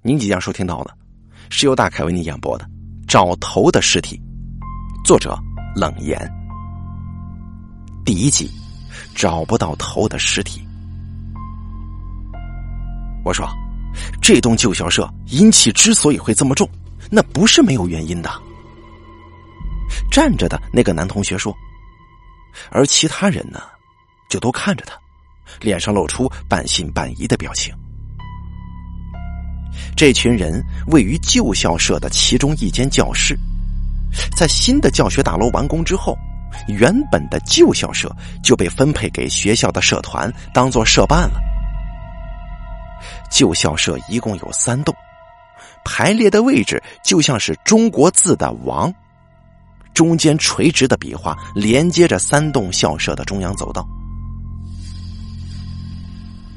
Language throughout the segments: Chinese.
您即将收听到的，是由大凯为您演播的《找头的尸体》，作者冷言。第一集，找不到头的尸体。我说，这栋旧校舍阴气之所以会这么重，那不是没有原因的。站着的那个男同学说，而其他人呢，就都看着他，脸上露出半信半疑的表情。这群人位于旧校舍的其中一间教室，在新的教学大楼完工之后，原本的旧校舍就被分配给学校的社团当做社办了。旧校舍一共有三栋，排列的位置就像是中国字的“王”，中间垂直的笔画连接着三栋校舍的中央走道，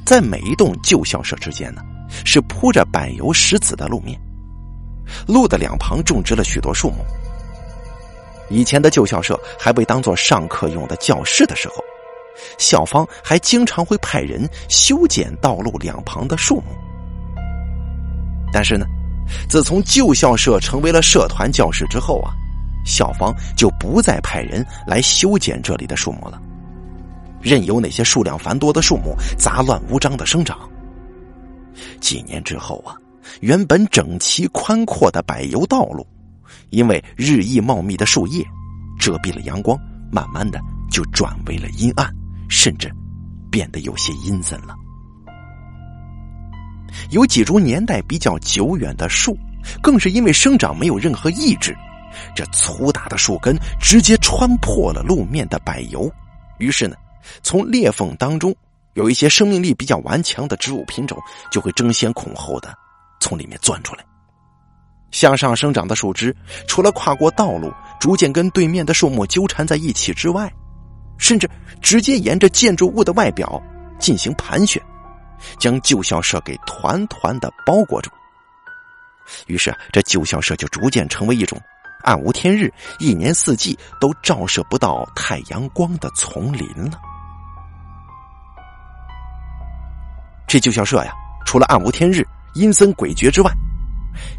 在每一栋旧校舍之间呢。是铺着柏油石子的路面，路的两旁种植了许多树木。以前的旧校舍还被当做上课用的教室的时候，校方还经常会派人修剪道路两旁的树木。但是呢，自从旧校舍成为了社团教室之后啊，校方就不再派人来修剪这里的树木了，任由那些数量繁多的树木杂乱无章的生长。几年之后啊，原本整齐宽阔的柏油道路，因为日益茂密的树叶遮蔽了阳光，慢慢的就转为了阴暗，甚至变得有些阴森了。有几株年代比较久远的树，更是因为生长没有任何抑制，这粗大的树根直接穿破了路面的柏油，于是呢，从裂缝当中。有一些生命力比较顽强的植物品种，就会争先恐后的从里面钻出来。向上生长的树枝，除了跨过道路，逐渐跟对面的树木纠缠在一起之外，甚至直接沿着建筑物的外表进行盘旋，将旧校舍给团团的包裹住。于是，这旧校舍就逐渐成为一种暗无天日、一年四季都照射不到太阳光的丛林了。这旧校舍呀，除了暗无天日、阴森诡谲之外，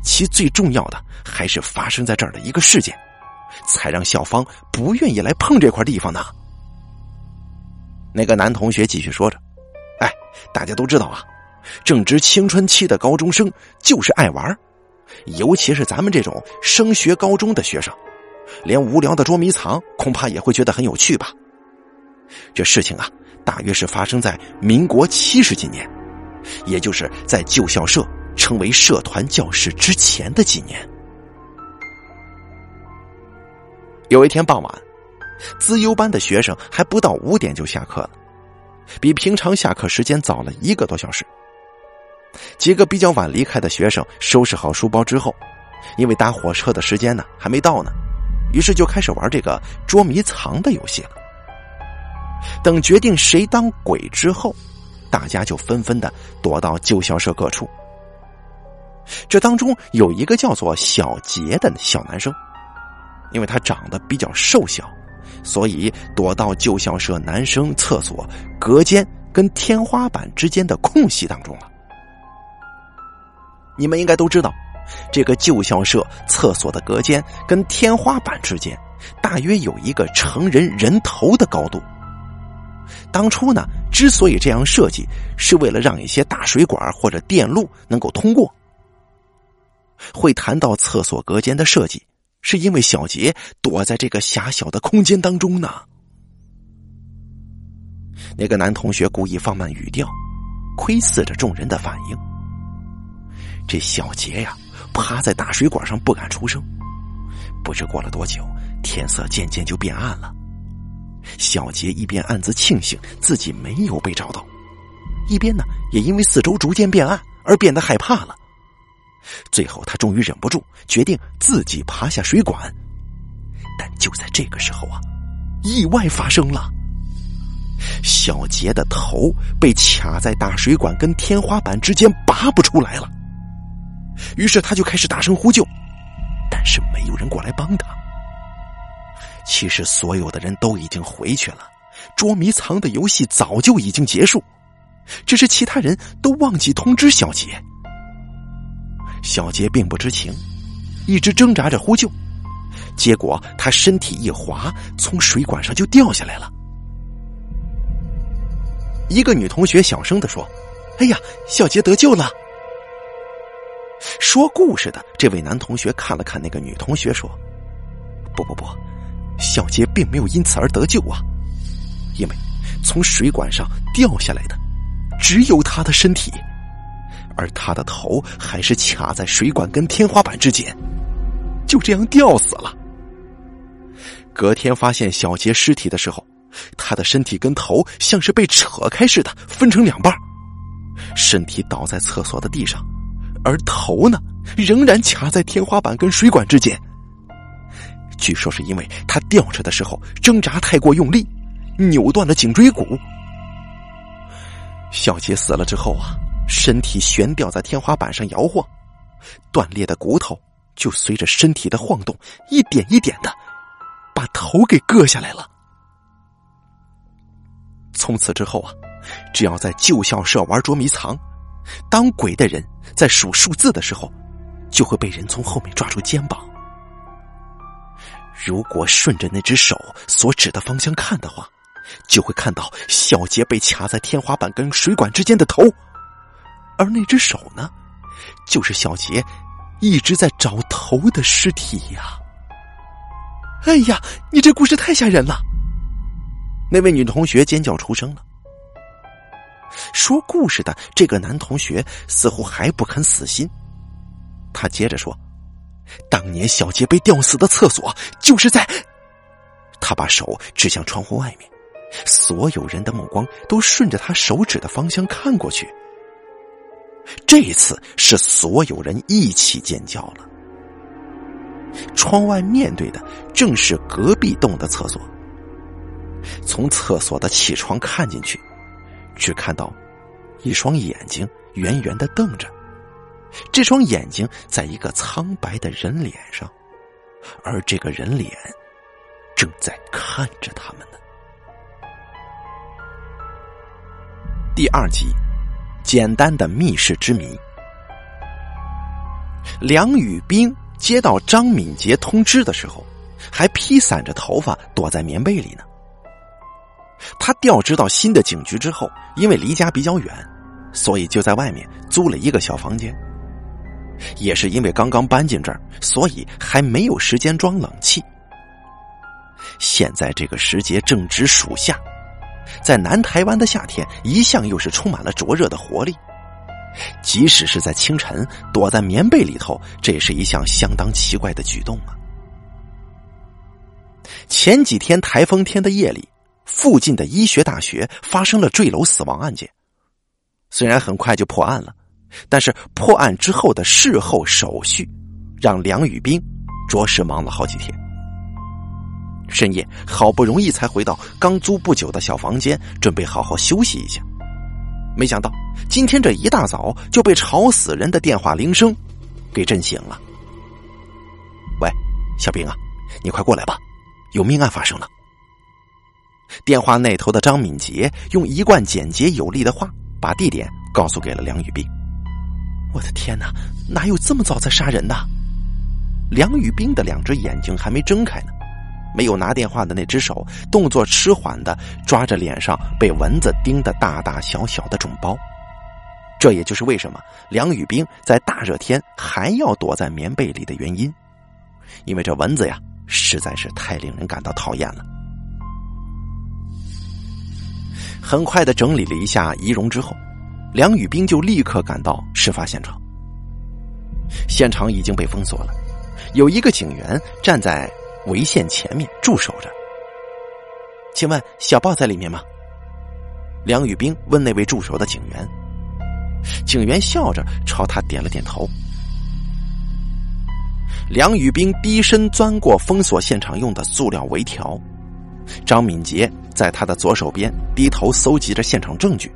其最重要的还是发生在这儿的一个事件，才让校方不愿意来碰这块地方呢。那个男同学继续说着：“哎，大家都知道啊，正值青春期的高中生就是爱玩，尤其是咱们这种升学高中的学生，连无聊的捉迷藏恐怕也会觉得很有趣吧。这事情啊，大约是发生在民国七十几年。”也就是在旧校舍成为社团教室之前的几年，有一天傍晚，资优班的学生还不到五点就下课了，比平常下课时间早了一个多小时。几个比较晚离开的学生收拾好书包之后，因为搭火车的时间呢还没到呢，于是就开始玩这个捉迷藏的游戏了。等决定谁当鬼之后。大家就纷纷的躲到旧校舍各处。这当中有一个叫做小杰的小男生，因为他长得比较瘦小，所以躲到旧校舍男生厕所隔间跟天花板之间的空隙当中了。你们应该都知道，这个旧校舍厕所的隔间跟天花板之间大约有一个成人人头的高度。当初呢，之所以这样设计，是为了让一些大水管或者电路能够通过。会谈到厕所隔间的设计，是因为小杰躲在这个狭小的空间当中呢。那个男同学故意放慢语调，窥视着众人的反应。这小杰呀，趴在大水管上不敢出声。不知过了多久，天色渐渐就变暗了。小杰一边暗自庆幸自己没有被找到，一边呢也因为四周逐渐变暗而变得害怕了。最后，他终于忍不住，决定自己爬下水管。但就在这个时候啊，意外发生了。小杰的头被卡在大水管跟天花板之间，拔不出来了。于是他就开始大声呼救，但是没有人过来帮他。其实所有的人都已经回去了，捉迷藏的游戏早就已经结束，只是其他人都忘记通知小杰。小杰并不知情，一直挣扎着呼救，结果他身体一滑，从水管上就掉下来了。一个女同学小声的说：“哎呀，小杰得救了。”说故事的这位男同学看了看那个女同学，说：“不不不，小杰并没有因此而得救啊，因为从水管上掉下来的只有他的身体，而他的头还是卡在水管跟天花板之间，就这样吊死了。隔天发现小杰尸体的时候，他的身体跟头像是被扯开似的分成两半，身体倒在厕所的地上。”而头呢，仍然卡在天花板跟水管之间。据说是因为他吊着的时候挣扎太过用力，扭断了颈椎骨。小杰死了之后啊，身体悬吊在天花板上摇晃，断裂的骨头就随着身体的晃动，一点一点的把头给割下来了。从此之后啊，只要在旧校舍玩捉迷藏。当鬼的人在数数字的时候，就会被人从后面抓住肩膀。如果顺着那只手所指的方向看的话，就会看到小杰被卡在天花板跟水管之间的头，而那只手呢，就是小杰一直在找头的尸体呀！哎呀，你这故事太吓人了！那位女同学尖叫出声了。说故事的这个男同学似乎还不肯死心，他接着说：“当年小杰被吊死的厕所就是在……”他把手指向窗户外面，所有人的目光都顺着他手指的方向看过去。这一次是所有人一起尖叫了。窗外面对的正是隔壁栋的厕所，从厕所的起窗看进去。只看到一双眼睛圆圆的瞪着，这双眼睛在一个苍白的人脸上，而这个人脸正在看着他们呢。第二集，简单的密室之谜。梁宇斌接到张敏杰通知的时候，还披散着头发躲在棉被里呢。他调职到新的警局之后，因为离家比较远，所以就在外面租了一个小房间。也是因为刚刚搬进这儿，所以还没有时间装冷气。现在这个时节正值暑夏，在南台湾的夏天一向又是充满了灼热的活力。即使是在清晨躲在棉被里头，这也是一项相当奇怪的举动啊。前几天台风天的夜里。附近的医学大学发生了坠楼死亡案件，虽然很快就破案了，但是破案之后的事后手续，让梁宇斌着实忙了好几天。深夜好不容易才回到刚租不久的小房间，准备好好休息一下，没想到今天这一大早就被吵死人的电话铃声给震醒了。喂，小兵啊，你快过来吧，有命案发生了。电话那头的张敏杰用一贯简洁有力的话，把地点告诉给了梁宇斌。我的天哪，哪有这么早在杀人的？梁宇冰的两只眼睛还没睁开呢，没有拿电话的那只手动作迟缓的抓着脸上被蚊子叮的大大小小的肿包。这也就是为什么梁宇冰在大热天还要躲在棉被里的原因，因为这蚊子呀实在是太令人感到讨厌了。很快的整理了一下仪容之后，梁宇斌就立刻赶到事发现场。现场已经被封锁了，有一个警员站在围线前面驻守着。请问小豹在里面吗？梁宇斌问那位驻守的警员。警员笑着朝他点了点头。梁宇斌低身钻过封锁现场用的塑料围条。张敏杰在他的左手边低头搜集着现场证据，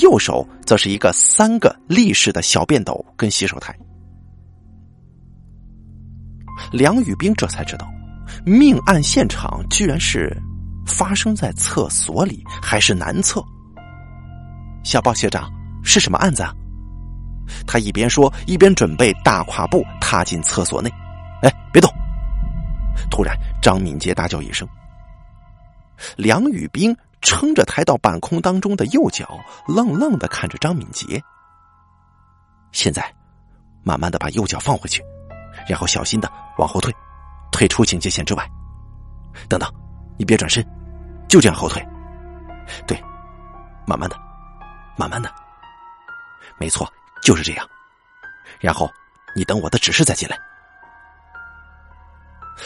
右手则是一个三个立式的小便斗跟洗手台。梁宇兵这才知道，命案现场居然是发生在厕所里，还是男厕。小报学长，是什么案子啊？他一边说，一边准备大跨步踏进厕所内。哎，别动！突然，张敏杰大叫一声。梁宇兵撑着抬到半空当中的右脚，愣愣的看着张敏杰。现在，慢慢的把右脚放回去，然后小心的往后退，退出警戒线之外。等等，你别转身，就这样后退。对，慢慢的，慢慢的，没错，就是这样。然后，你等我的指示再进来。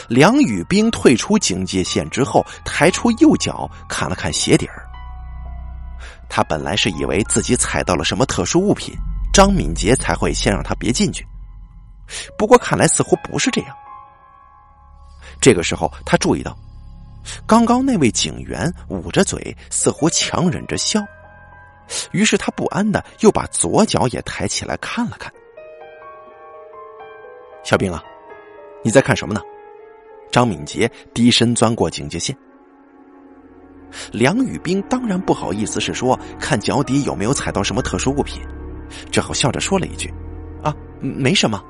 梁宇兵退出警戒线之后，抬出右脚看了看鞋底儿。他本来是以为自己踩到了什么特殊物品，张敏杰才会先让他别进去。不过看来似乎不是这样。这个时候，他注意到，刚刚那位警员捂着嘴，似乎强忍着笑。于是他不安的又把左脚也抬起来看了看。小兵啊，你在看什么呢？张敏杰低身钻过警戒线，梁宇兵当然不好意思是说看脚底有没有踩到什么特殊物品，只好笑着说了一句：“啊，没什么。”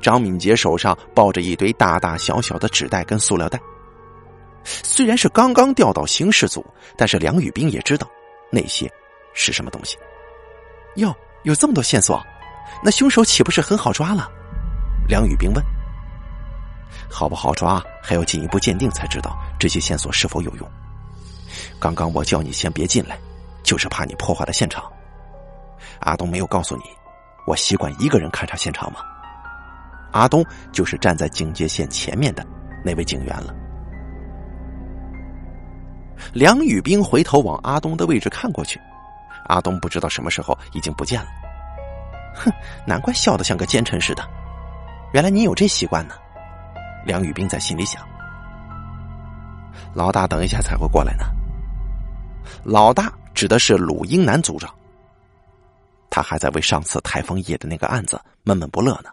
张敏杰手上抱着一堆大大小小的纸袋跟塑料袋，虽然是刚刚调到刑事组，但是梁宇兵也知道那些是什么东西。哟，有这么多线索，那凶手岂不是很好抓了？梁宇兵问。好不好抓，还要进一步鉴定才知道这些线索是否有用。刚刚我叫你先别进来，就是怕你破坏了现场。阿东没有告诉你，我习惯一个人勘察现场吗？阿东就是站在警戒线前面的那位警员了。梁宇兵回头往阿东的位置看过去，阿东不知道什么时候已经不见了。哼，难怪笑得像个奸臣似的，原来你有这习惯呢。梁宇斌在心里想：“老大等一下才会过来呢。”老大指的是鲁英南组长，他还在为上次台风夜的那个案子闷闷不乐呢。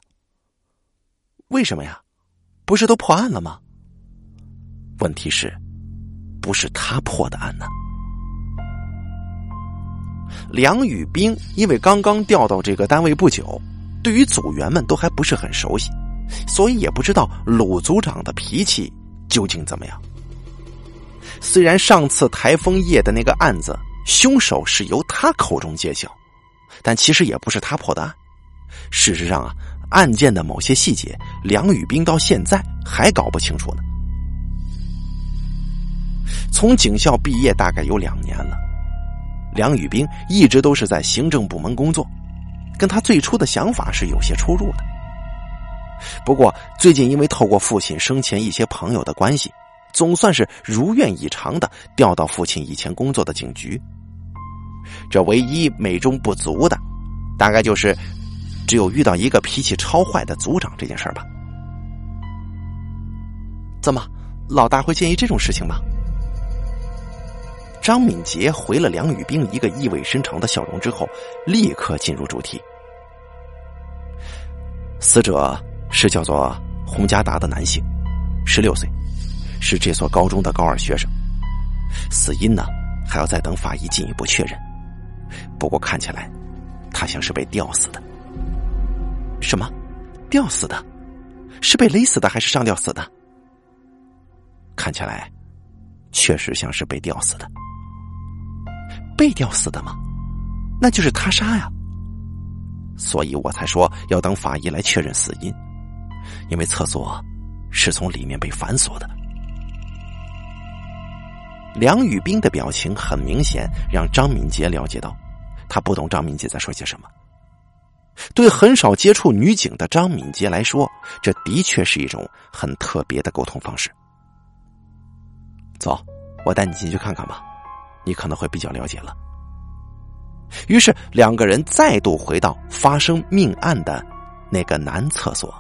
为什么呀？不是都破案了吗？问题是，不是他破的案呢？梁宇斌因为刚刚调到这个单位不久，对于组员们都还不是很熟悉。所以也不知道鲁组长的脾气究竟怎么样。虽然上次台风夜的那个案子凶手是由他口中揭晓，但其实也不是他破的案。事实上啊，案件的某些细节，梁宇斌到现在还搞不清楚呢。从警校毕业大概有两年了，梁宇斌一直都是在行政部门工作，跟他最初的想法是有些出入的。不过，最近因为透过父亲生前一些朋友的关系，总算是如愿以偿的调到父亲以前工作的警局。这唯一美中不足的，大概就是只有遇到一个脾气超坏的组长这件事吧。怎么，老大会介意这种事情吗？张敏杰回了梁宇冰一个意味深长的笑容之后，立刻进入主题。死者。是叫做洪家达的男性，十六岁，是这所高中的高二学生。死因呢，还要再等法医进一步确认。不过看起来，他像是被吊死的。什么？吊死的？是被勒死的还是上吊死的？看起来，确实像是被吊死的。被吊死的吗？那就是他杀呀。所以我才说要等法医来确认死因。因为厕所是从里面被反锁的。梁宇斌的表情很明显，让张敏杰了解到，他不懂张敏杰在说些什么。对很少接触女警的张敏杰来说，这的确是一种很特别的沟通方式。走，我带你进去看看吧，你可能会比较了解了。于是两个人再度回到发生命案的那个男厕所。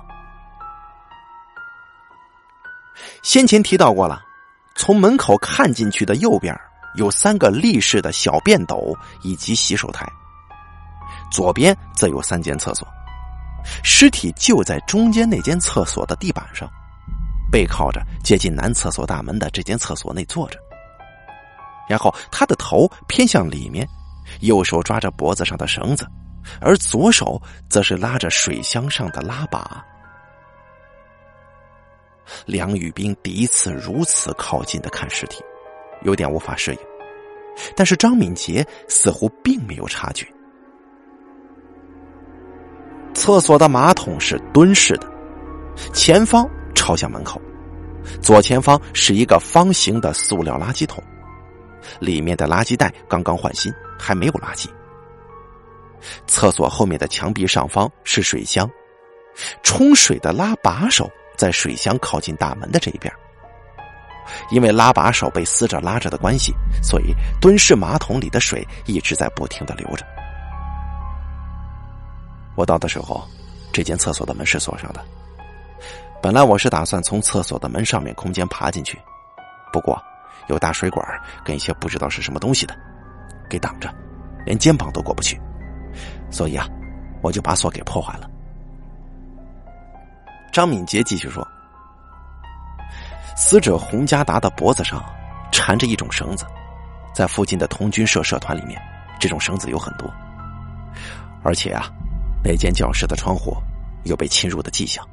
先前提到过了，从门口看进去的右边有三个立式的小便斗以及洗手台，左边则有三间厕所，尸体就在中间那间厕所的地板上，背靠着接近男厕所大门的这间厕所内坐着，然后他的头偏向里面，右手抓着脖子上的绳子，而左手则是拉着水箱上的拉把。梁宇兵第一次如此靠近的看尸体，有点无法适应。但是张敏杰似乎并没有察觉。厕所的马桶是蹲式的，前方朝向门口，左前方是一个方形的塑料垃圾桶，里面的垃圾袋刚刚换新，还没有垃圾。厕所后面的墙壁上方是水箱，冲水的拉把手在水箱靠近大门的这一边。因为拉把手被死者拉着的关系，所以蹲式马桶里的水一直在不停的流着。我到的时候，这间厕所的门是锁上的。本来我是打算从厕所的门上面空间爬进去，不过有大水管跟一些不知道是什么东西的给挡着，连肩膀都过不去，所以啊，我就把锁给破坏了。张敏杰继续说。死者洪家达的脖子上缠着一种绳子，在附近的童军社社团里面，这种绳子有很多。而且啊，那间教室的窗户有被侵入的迹象，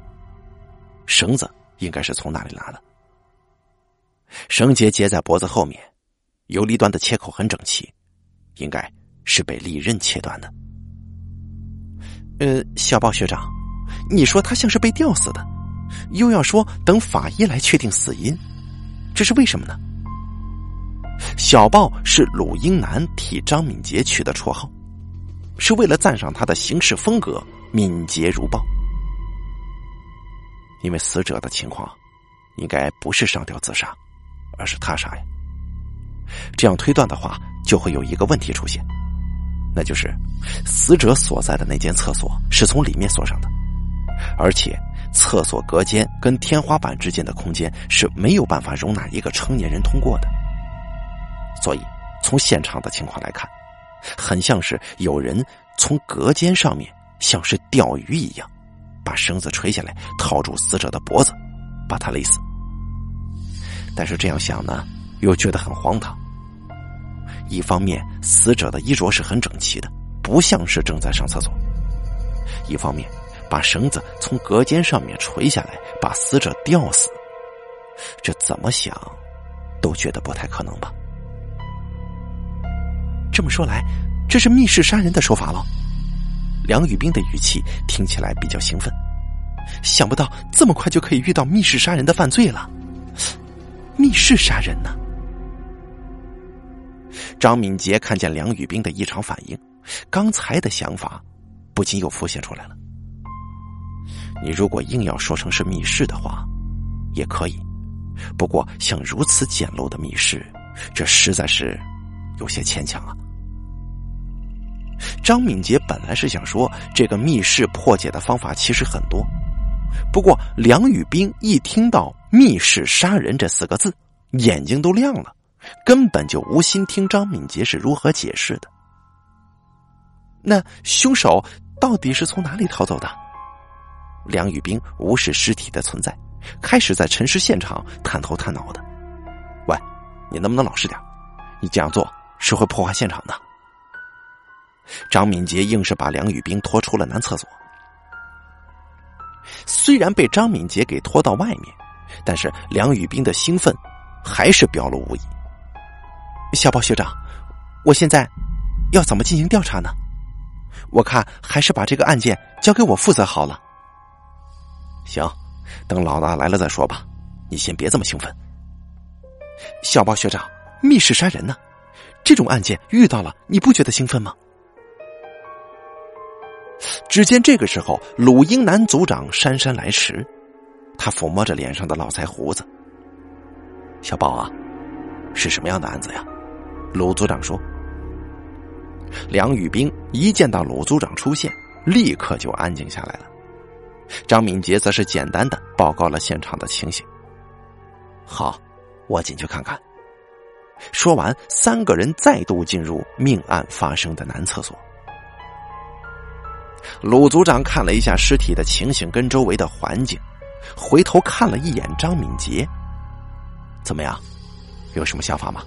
绳子应该是从那里拿的。绳结结在脖子后面，游离端的切口很整齐，应该是被利刃切断的。呃，小豹学长，你说他像是被吊死的？又要说等法医来确定死因，这是为什么呢？小豹是鲁英男替张敏杰取的绰号，是为了赞赏他的行事风格敏捷如豹。因为死者的情况，应该不是上吊自杀，而是他杀呀。这样推断的话，就会有一个问题出现，那就是死者所在的那间厕所是从里面锁上的，而且。厕所隔间跟天花板之间的空间是没有办法容纳一个成年人通过的，所以从现场的情况来看，很像是有人从隔间上面像是钓鱼一样，把绳子垂下来套住死者的脖子，把他勒死。但是这样想呢，又觉得很荒唐。一方面，死者的衣着是很整齐的，不像是正在上厕所；一方面。把绳子从隔间上面垂下来，把死者吊死，这怎么想都觉得不太可能吧？这么说来，这是密室杀人的手法了。梁宇兵的语气听起来比较兴奋，想不到这么快就可以遇到密室杀人的犯罪了。密室杀人呢？张敏杰看见梁宇兵的异常反应，刚才的想法不禁又浮现出来了。你如果硬要说成是密室的话，也可以。不过像如此简陋的密室，这实在是有些牵强啊。张敏杰本来是想说，这个密室破解的方法其实很多。不过梁宇兵一听到“密室杀人”这四个字，眼睛都亮了，根本就无心听张敏杰是如何解释的。那凶手到底是从哪里逃走的？梁宇兵无视尸体的存在，开始在陈尸现场探头探脑的。喂，你能不能老实点？你这样做是会破坏现场的。张敏杰硬是把梁宇兵拖出了男厕所。虽然被张敏杰给拖到外面，但是梁宇兵的兴奋还是表露无遗。小宝学长，我现在要怎么进行调查呢？我看还是把这个案件交给我负责好了。行，等老大来了再说吧。你先别这么兴奋。小包学长，密室杀人呢？这种案件遇到了，你不觉得兴奋吗？只见这个时候，鲁英男组长姗姗来迟，他抚摸着脸上的络腮胡子。小宝啊，是什么样的案子呀？鲁组长说。梁宇兵一见到鲁组长出现，立刻就安静下来了。张敏杰则是简单的报告了现场的情形。好，我进去看看。说完，三个人再度进入命案发生的男厕所。鲁组长看了一下尸体的情形跟周围的环境，回头看了一眼张敏杰。怎么样？有什么想法吗？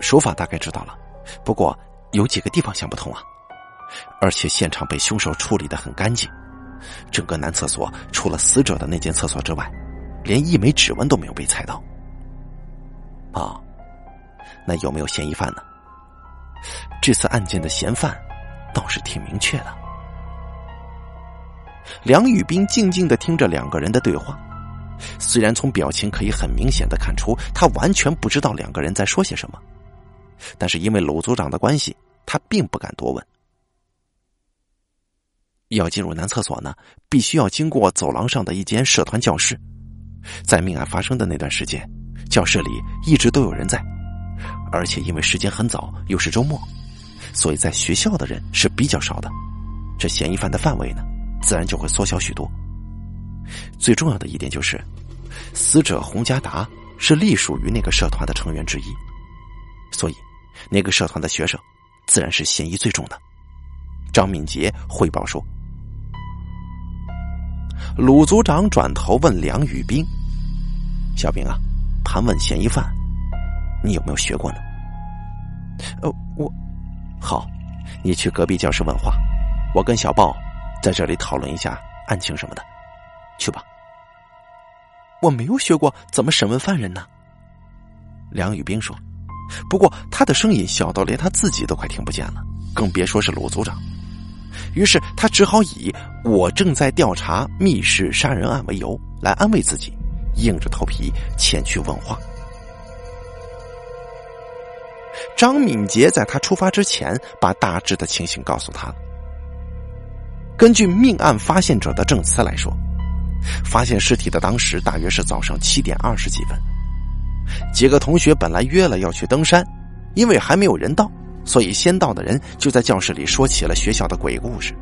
手法大概知道了，不过有几个地方想不通啊。而且现场被凶手处理的很干净，整个男厕所除了死者的那间厕所之外，连一枚指纹都没有被踩到。啊，那有没有嫌疑犯呢？这次案件的嫌犯倒是挺明确的。梁宇斌静静的听着两个人的对话，虽然从表情可以很明显的看出他完全不知道两个人在说些什么，但是因为鲁组长的关系，他并不敢多问。要进入男厕所呢，必须要经过走廊上的一间社团教室。在命案发生的那段时间，教室里一直都有人在，而且因为时间很早，又是周末，所以在学校的人是比较少的。这嫌疑犯的范围呢？自然就会缩小许多。最重要的一点就是，死者洪家达是隶属于那个社团的成员之一，所以那个社团的学生自然是嫌疑最重的。张敏杰汇报说：“鲁组长转头问梁宇斌：‘小兵啊，盘问嫌疑犯，你有没有学过呢？’呃，我好，你去隔壁教室问话，我跟小豹。”在这里讨论一下案情什么的，去吧。我没有学过怎么审问犯人呢。梁宇兵说：“不过他的声音小到连他自己都快听不见了，更别说是鲁组长。”于是他只好以“我正在调查密室杀人案”为由来安慰自己，硬着头皮前去问话。张敏杰在他出发之前，把大致的情形告诉他了。根据命案发现者的证词来说，发现尸体的当时大约是早上七点二十几分。几个同学本来约了要去登山，因为还没有人到，所以先到的人就在教室里说起了学校的鬼故事。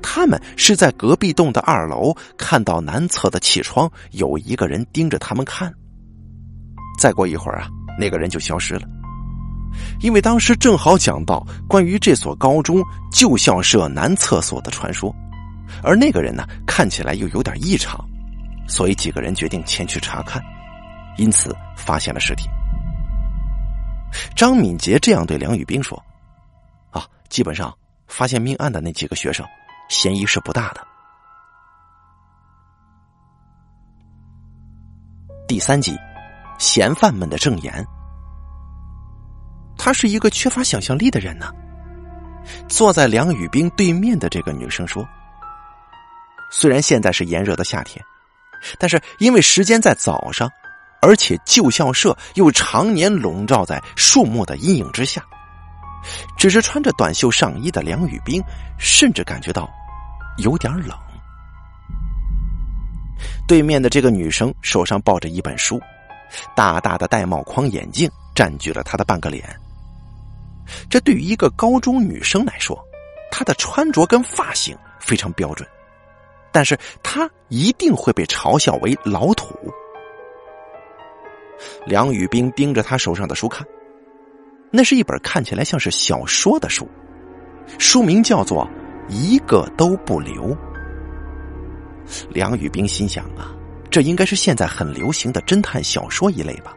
他们是在隔壁栋的二楼看到南侧的气窗有一个人盯着他们看。再过一会儿啊，那个人就消失了。因为当时正好讲到关于这所高中旧校舍男厕所的传说，而那个人呢看起来又有点异常，所以几个人决定前去查看，因此发现了尸体。张敏杰这样对梁宇斌说：“啊，基本上发现命案的那几个学生，嫌疑是不大的。”第三集，嫌犯们的证言。他是一个缺乏想象力的人呢。坐在梁宇冰对面的这个女生说：“虽然现在是炎热的夏天，但是因为时间在早上，而且旧校舍又常年笼罩在树木的阴影之下，只是穿着短袖上衣的梁宇冰甚至感觉到有点冷。”对面的这个女生手上抱着一本书，大大的玳瑁框眼镜占据了她的半个脸。这对于一个高中女生来说，她的穿着跟发型非常标准，但是她一定会被嘲笑为老土。梁宇冰盯着他手上的书看，那是一本看起来像是小说的书，书名叫做《一个都不留》。梁宇冰心想啊，这应该是现在很流行的侦探小说一类吧。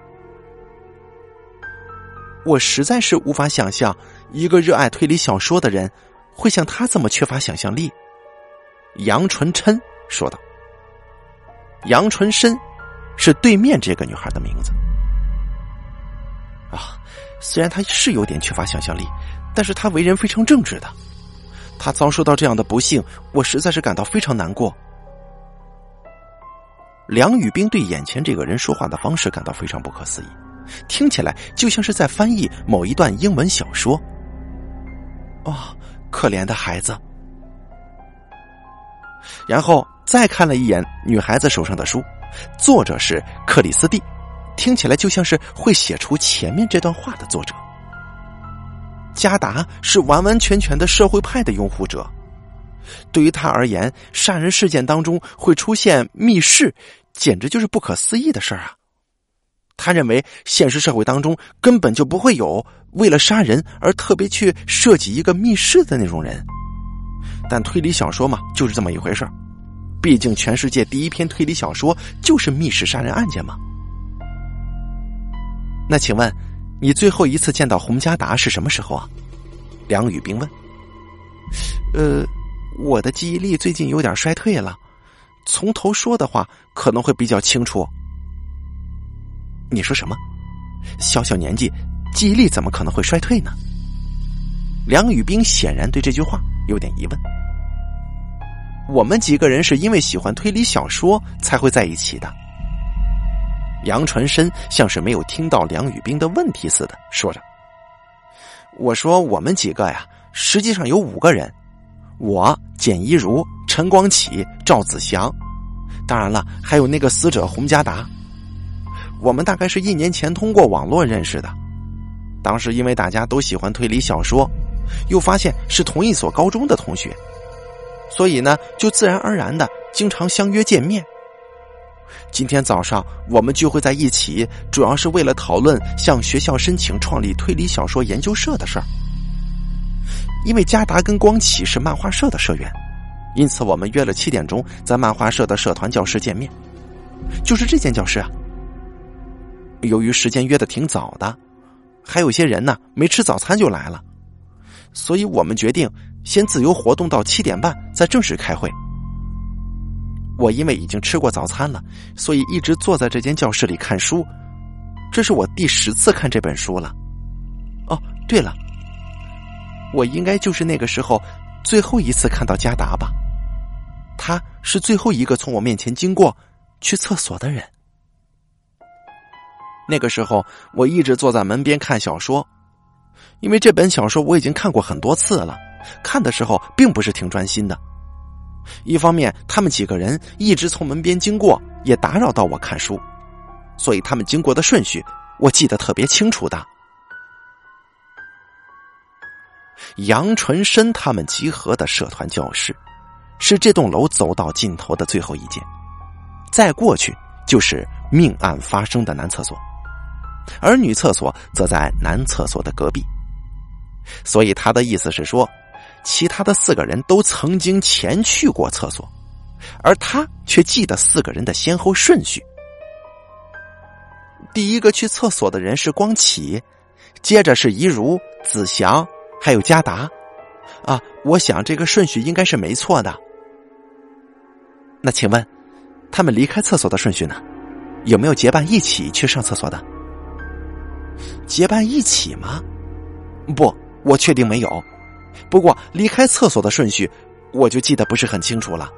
我实在是无法想象，一个热爱推理小说的人会像他这么缺乏想象力。杨纯琛说道：“杨纯深是对面这个女孩的名字。啊，虽然他是有点缺乏想象力，但是他为人非常正直的。他遭受到这样的不幸，我实在是感到非常难过。”梁宇冰对眼前这个人说话的方式感到非常不可思议。听起来就像是在翻译某一段英文小说。哦，可怜的孩子。然后再看了一眼女孩子手上的书，作者是克里斯蒂，听起来就像是会写出前面这段话的作者。加达是完完全全的社会派的拥护者，对于他而言，杀人事件当中会出现密室，简直就是不可思议的事儿啊。他认为现实社会当中根本就不会有为了杀人而特别去设计一个密室的那种人，但推理小说嘛就是这么一回事儿毕竟全世界第一篇推理小说就是密室杀人案件嘛。那请问，你最后一次见到洪家达是什么时候啊？梁宇冰问。呃，我的记忆力最近有点衰退了，从头说的话可能会比较清楚。你说什么？小小年纪，记忆力怎么可能会衰退呢？梁宇冰显然对这句话有点疑问。我们几个人是因为喜欢推理小说才会在一起的。杨传深像是没有听到梁宇冰的问题似的，说着：“我说我们几个呀，实际上有五个人，我简一如、陈光启、赵子祥，当然了，还有那个死者洪家达。我们大概是一年前通过网络认识的，当时因为大家都喜欢推理小说，又发现是同一所高中的同学，所以呢，就自然而然的经常相约见面。”今天早上我们聚会在一起，主要是为了讨论向学校申请创立推理小说研究社的事儿。因为加达跟光启是漫画社的社员，因此我们约了七点钟在漫画社的社团教室见面，就是这间教室啊。由于时间约的挺早的，还有些人呢没吃早餐就来了，所以我们决定先自由活动到七点半，再正式开会。我因为已经吃过早餐了，所以一直坐在这间教室里看书。这是我第十次看这本书了。哦，对了，我应该就是那个时候最后一次看到加达吧？他是最后一个从我面前经过去厕所的人。那个时候我一直坐在门边看小说，因为这本小说我已经看过很多次了，看的时候并不是挺专心的。一方面，他们几个人一直从门边经过，也打扰到我看书，所以他们经过的顺序我记得特别清楚的。杨纯生他们集合的社团教室，是这栋楼走到尽头的最后一间，再过去就是命案发生的男厕所，而女厕所则在男厕所的隔壁，所以他的意思是说。其他的四个人都曾经前去过厕所，而他却记得四个人的先后顺序。第一个去厕所的人是光启，接着是怡如、子祥，还有加达。啊，我想这个顺序应该是没错的。那请问，他们离开厕所的顺序呢？有没有结伴一起去上厕所的？结伴一起吗？不，我确定没有。不过离开厕所的顺序，我就记得不是很清楚了。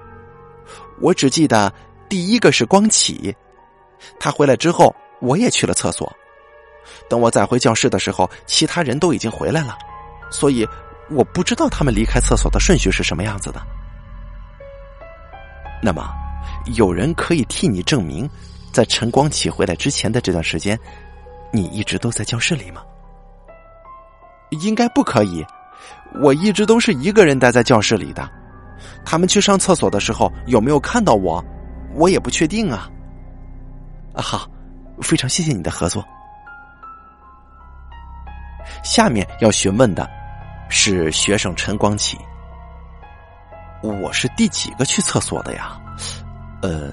我只记得第一个是光启，他回来之后，我也去了厕所。等我再回教室的时候，其他人都已经回来了，所以我不知道他们离开厕所的顺序是什么样子的。那么，有人可以替你证明，在陈光启回来之前的这段时间，你一直都在教室里吗？应该不可以。我一直都是一个人待在教室里的，他们去上厕所的时候有没有看到我，我也不确定啊。啊，好，非常谢谢你的合作。下面要询问的是学生陈光启，我是第几个去厕所的呀？呃，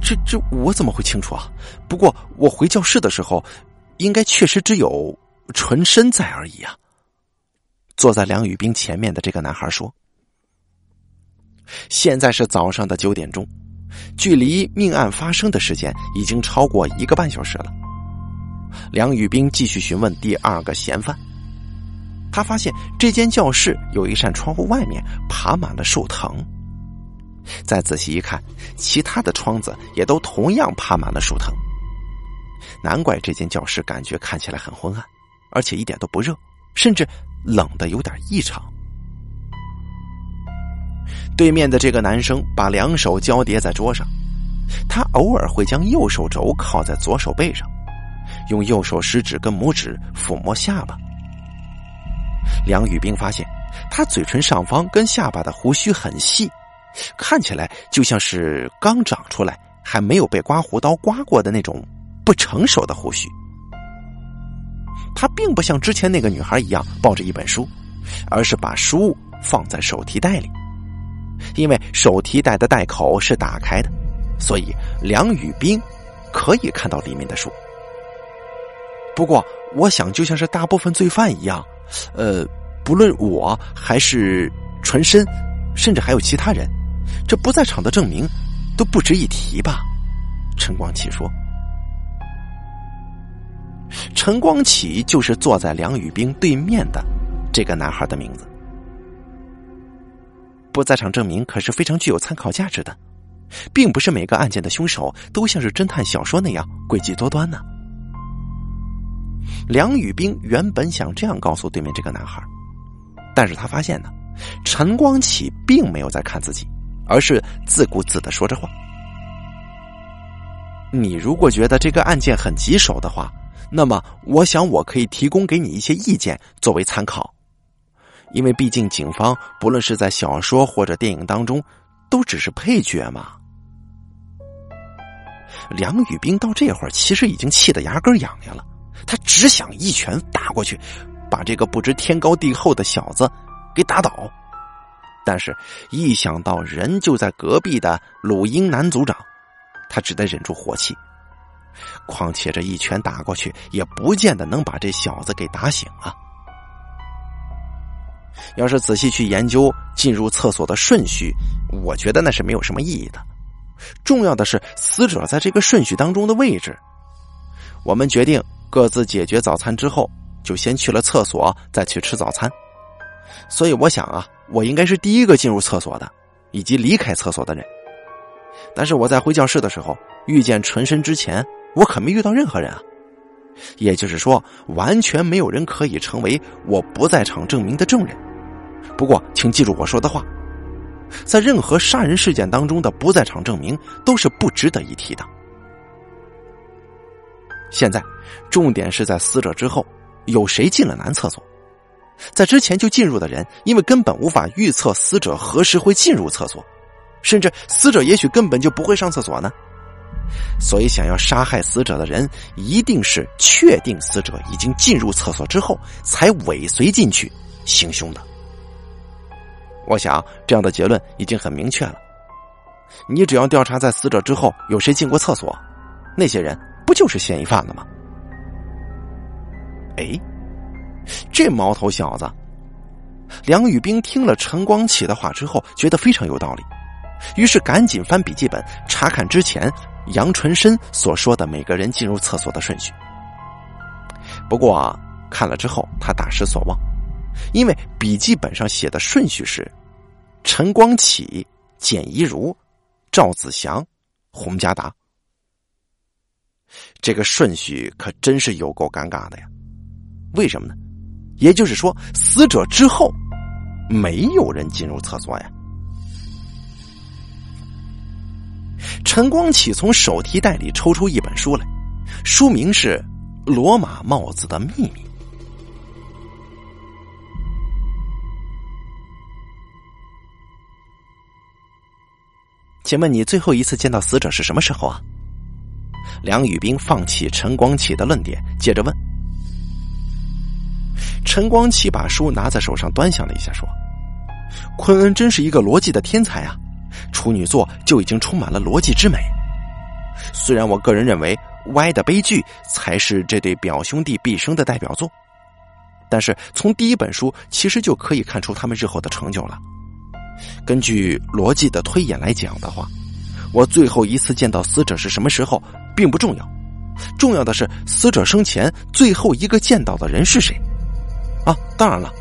这这我怎么会清楚啊？不过我回教室的时候，应该确实只有纯身在而已啊。坐在梁宇冰前面的这个男孩说：“现在是早上的九点钟，距离命案发生的时间已经超过一个半小时了。”梁宇冰继续询问第二个嫌犯，他发现这间教室有一扇窗户外面爬满了树藤，再仔细一看，其他的窗子也都同样爬满了树藤。难怪这间教室感觉看起来很昏暗，而且一点都不热，甚至……冷的有点异常。对面的这个男生把两手交叠在桌上，他偶尔会将右手肘靠在左手背上，用右手食指跟拇指抚摸下巴。梁宇冰发现，他嘴唇上方跟下巴的胡须很细，看起来就像是刚长出来，还没有被刮胡刀刮过的那种不成熟的胡须。他并不像之前那个女孩一样抱着一本书，而是把书放在手提袋里。因为手提袋的袋口是打开的，所以梁宇冰可以看到里面的书。不过，我想就像是大部分罪犯一样，呃，不论我还是纯身，甚至还有其他人，这不在场的证明都不值一提吧？陈光启说。陈光启就是坐在梁宇冰对面的这个男孩的名字。不在场证明可是非常具有参考价值的，并不是每个案件的凶手都像是侦探小说那样诡计多端呢。梁宇冰原本想这样告诉对面这个男孩，但是他发现呢，陈光启并没有在看自己，而是自顾自的说着话。你如果觉得这个案件很棘手的话，那么我想我可以提供给你一些意见作为参考。因为毕竟，警方不论是在小说或者电影当中，都只是配角嘛。梁宇兵到这会儿其实已经气得牙根痒痒了，他只想一拳打过去，把这个不知天高地厚的小子给打倒。但是，一想到人就在隔壁的鲁英男组长，他只得忍住火气。况且这一拳打过去，也不见得能把这小子给打醒啊。要是仔细去研究进入厕所的顺序，我觉得那是没有什么意义的。重要的是死者在这个顺序当中的位置。我们决定各自解决早餐之后，就先去了厕所，再去吃早餐。所以我想啊，我应该是第一个进入厕所的，以及离开厕所的人。但是我在回教室的时候遇见纯身之前，我可没遇到任何人啊。也就是说，完全没有人可以成为我不在场证明的证人。不过，请记住我说的话，在任何杀人事件当中的不在场证明都是不值得一提的。现在，重点是在死者之后有谁进了男厕所，在之前就进入的人，因为根本无法预测死者何时会进入厕所，甚至死者也许根本就不会上厕所呢。所以，想要杀害死者的人，一定是确定死者已经进入厕所之后，才尾随进去行凶的。我想，这样的结论已经很明确了。你只要调查在死者之后有谁进过厕所，那些人不就是嫌疑犯了吗？哎，这毛头小子，梁宇兵听了陈光启的话之后，觉得非常有道理，于是赶紧翻笔记本查看之前。杨纯生所说的每个人进入厕所的顺序，不过看了之后他大失所望，因为笔记本上写的顺序是：陈光启、简一如、赵子祥、洪家达。这个顺序可真是有够尴尬的呀！为什么呢？也就是说，死者之后没有人进入厕所呀。陈光启从手提袋里抽出一本书来，书名是《罗马帽子的秘密》。请问你最后一次见到死者是什么时候啊？梁宇兵放弃陈光启的论点，接着问。陈光启把书拿在手上端详了一下，说：“昆恩真是一个逻辑的天才啊！”处女座就已经充满了逻辑之美。虽然我个人认为《歪的悲剧》才是这对表兄弟毕生的代表作，但是从第一本书其实就可以看出他们日后的成就了。根据逻辑的推演来讲的话，我最后一次见到死者是什么时候并不重要，重要的是死者生前最后一个见到的人是谁。啊，当然了，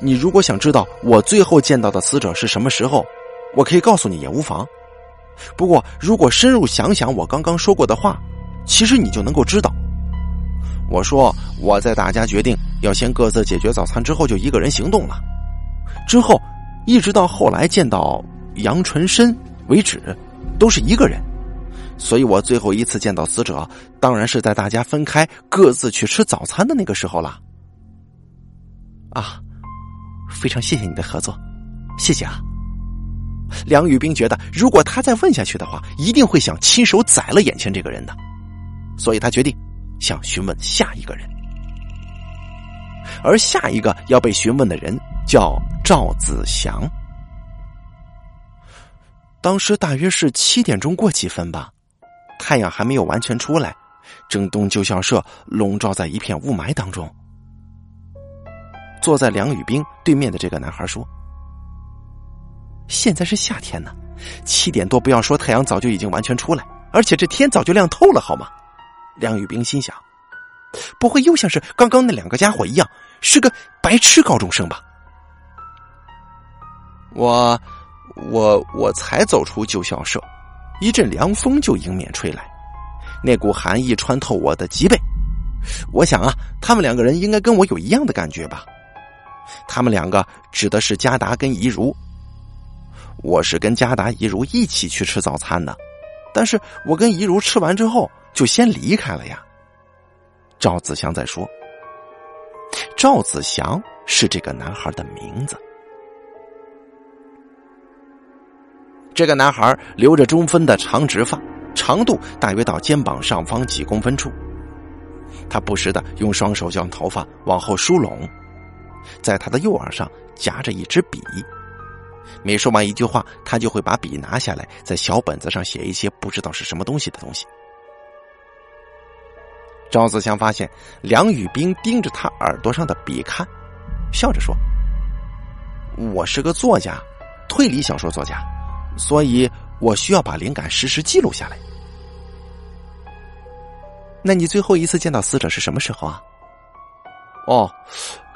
你如果想知道我最后见到的死者是什么时候。我可以告诉你也无妨，不过如果深入想想我刚刚说过的话，其实你就能够知道。我说我在大家决定要先各自解决早餐之后，就一个人行动了。之后一直到后来见到杨纯生为止，都是一个人。所以我最后一次见到死者，当然是在大家分开各自去吃早餐的那个时候了。啊，非常谢谢你的合作，谢谢啊。梁宇冰觉得，如果他再问下去的话，一定会想亲手宰了眼前这个人的，所以他决定想询问下一个人。而下一个要被询问的人叫赵子祥。当时大约是七点钟过几分吧，太阳还没有完全出来，整栋旧校舍笼罩在一片雾霾当中。坐在梁宇冰对面的这个男孩说：“现在是夏天呢，七点多不要说太阳早就已经完全出来，而且这天早就亮透了，好吗？”梁宇冰心想：“不会又像是刚刚那两个家伙一样，是个白痴高中生吧？”我，我，我才走出旧校舍，一阵凉风就迎面吹来，那股寒意穿透我的脊背。我想啊，他们两个人应该跟我有一样的感觉吧？他们两个指的是加达跟怡如。我是跟加达、怡如一起去吃早餐的，但是我跟怡如吃完之后就先离开了呀。赵子祥在说，赵子祥是这个男孩的名字。这个男孩留着中分的长直发，长度大约到肩膀上方几公分处。他不时的用双手将头发往后梳拢，在他的右耳上夹着一支笔。每说完一句话，他就会把笔拿下来，在小本子上写一些不知道是什么东西的东西。赵子祥发现梁宇冰盯着他耳朵上的笔看，笑着说：“我是个作家，推理小说作家。”所以我需要把灵感实时记录下来。那你最后一次见到死者是什么时候啊？哦，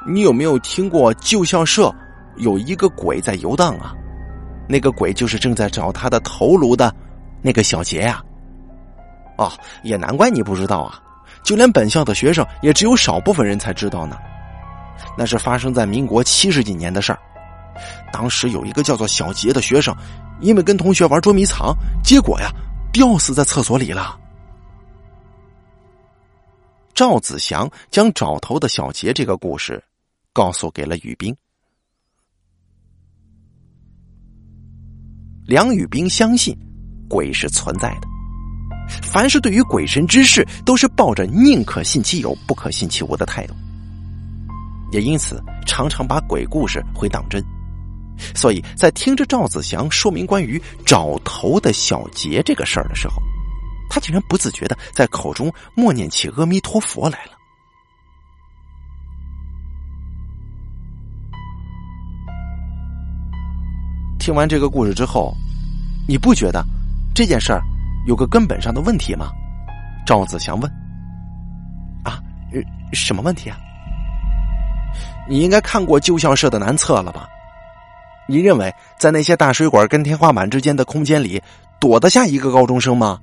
你有没有听过旧校舍有一个鬼在游荡啊？那个鬼就是正在找他的头颅的那个小杰呀。哦，也难怪你不知道啊！就连本校的学生也只有少部分人才知道呢。那是发生在民国七十几年的事儿。当时有一个叫做小杰的学生。因为跟同学玩捉迷藏，结果呀，吊死在厕所里了。赵子祥将找头的小杰这个故事告诉给了雨冰。梁雨冰相信鬼是存在的，凡是对于鬼神之事，都是抱着宁可信其有，不可信其无的态度，也因此常常把鬼故事会当真。所以在听着赵子祥说明关于找头的小杰这个事儿的时候，他竟然不自觉的在口中默念起阿弥陀佛来了。听完这个故事之后，你不觉得这件事儿有个根本上的问题吗？赵子祥问。啊，什么问题啊？你应该看过旧校舍的南侧了吧？你认为在那些大水管跟天花板之间的空间里躲得下一个高中生吗？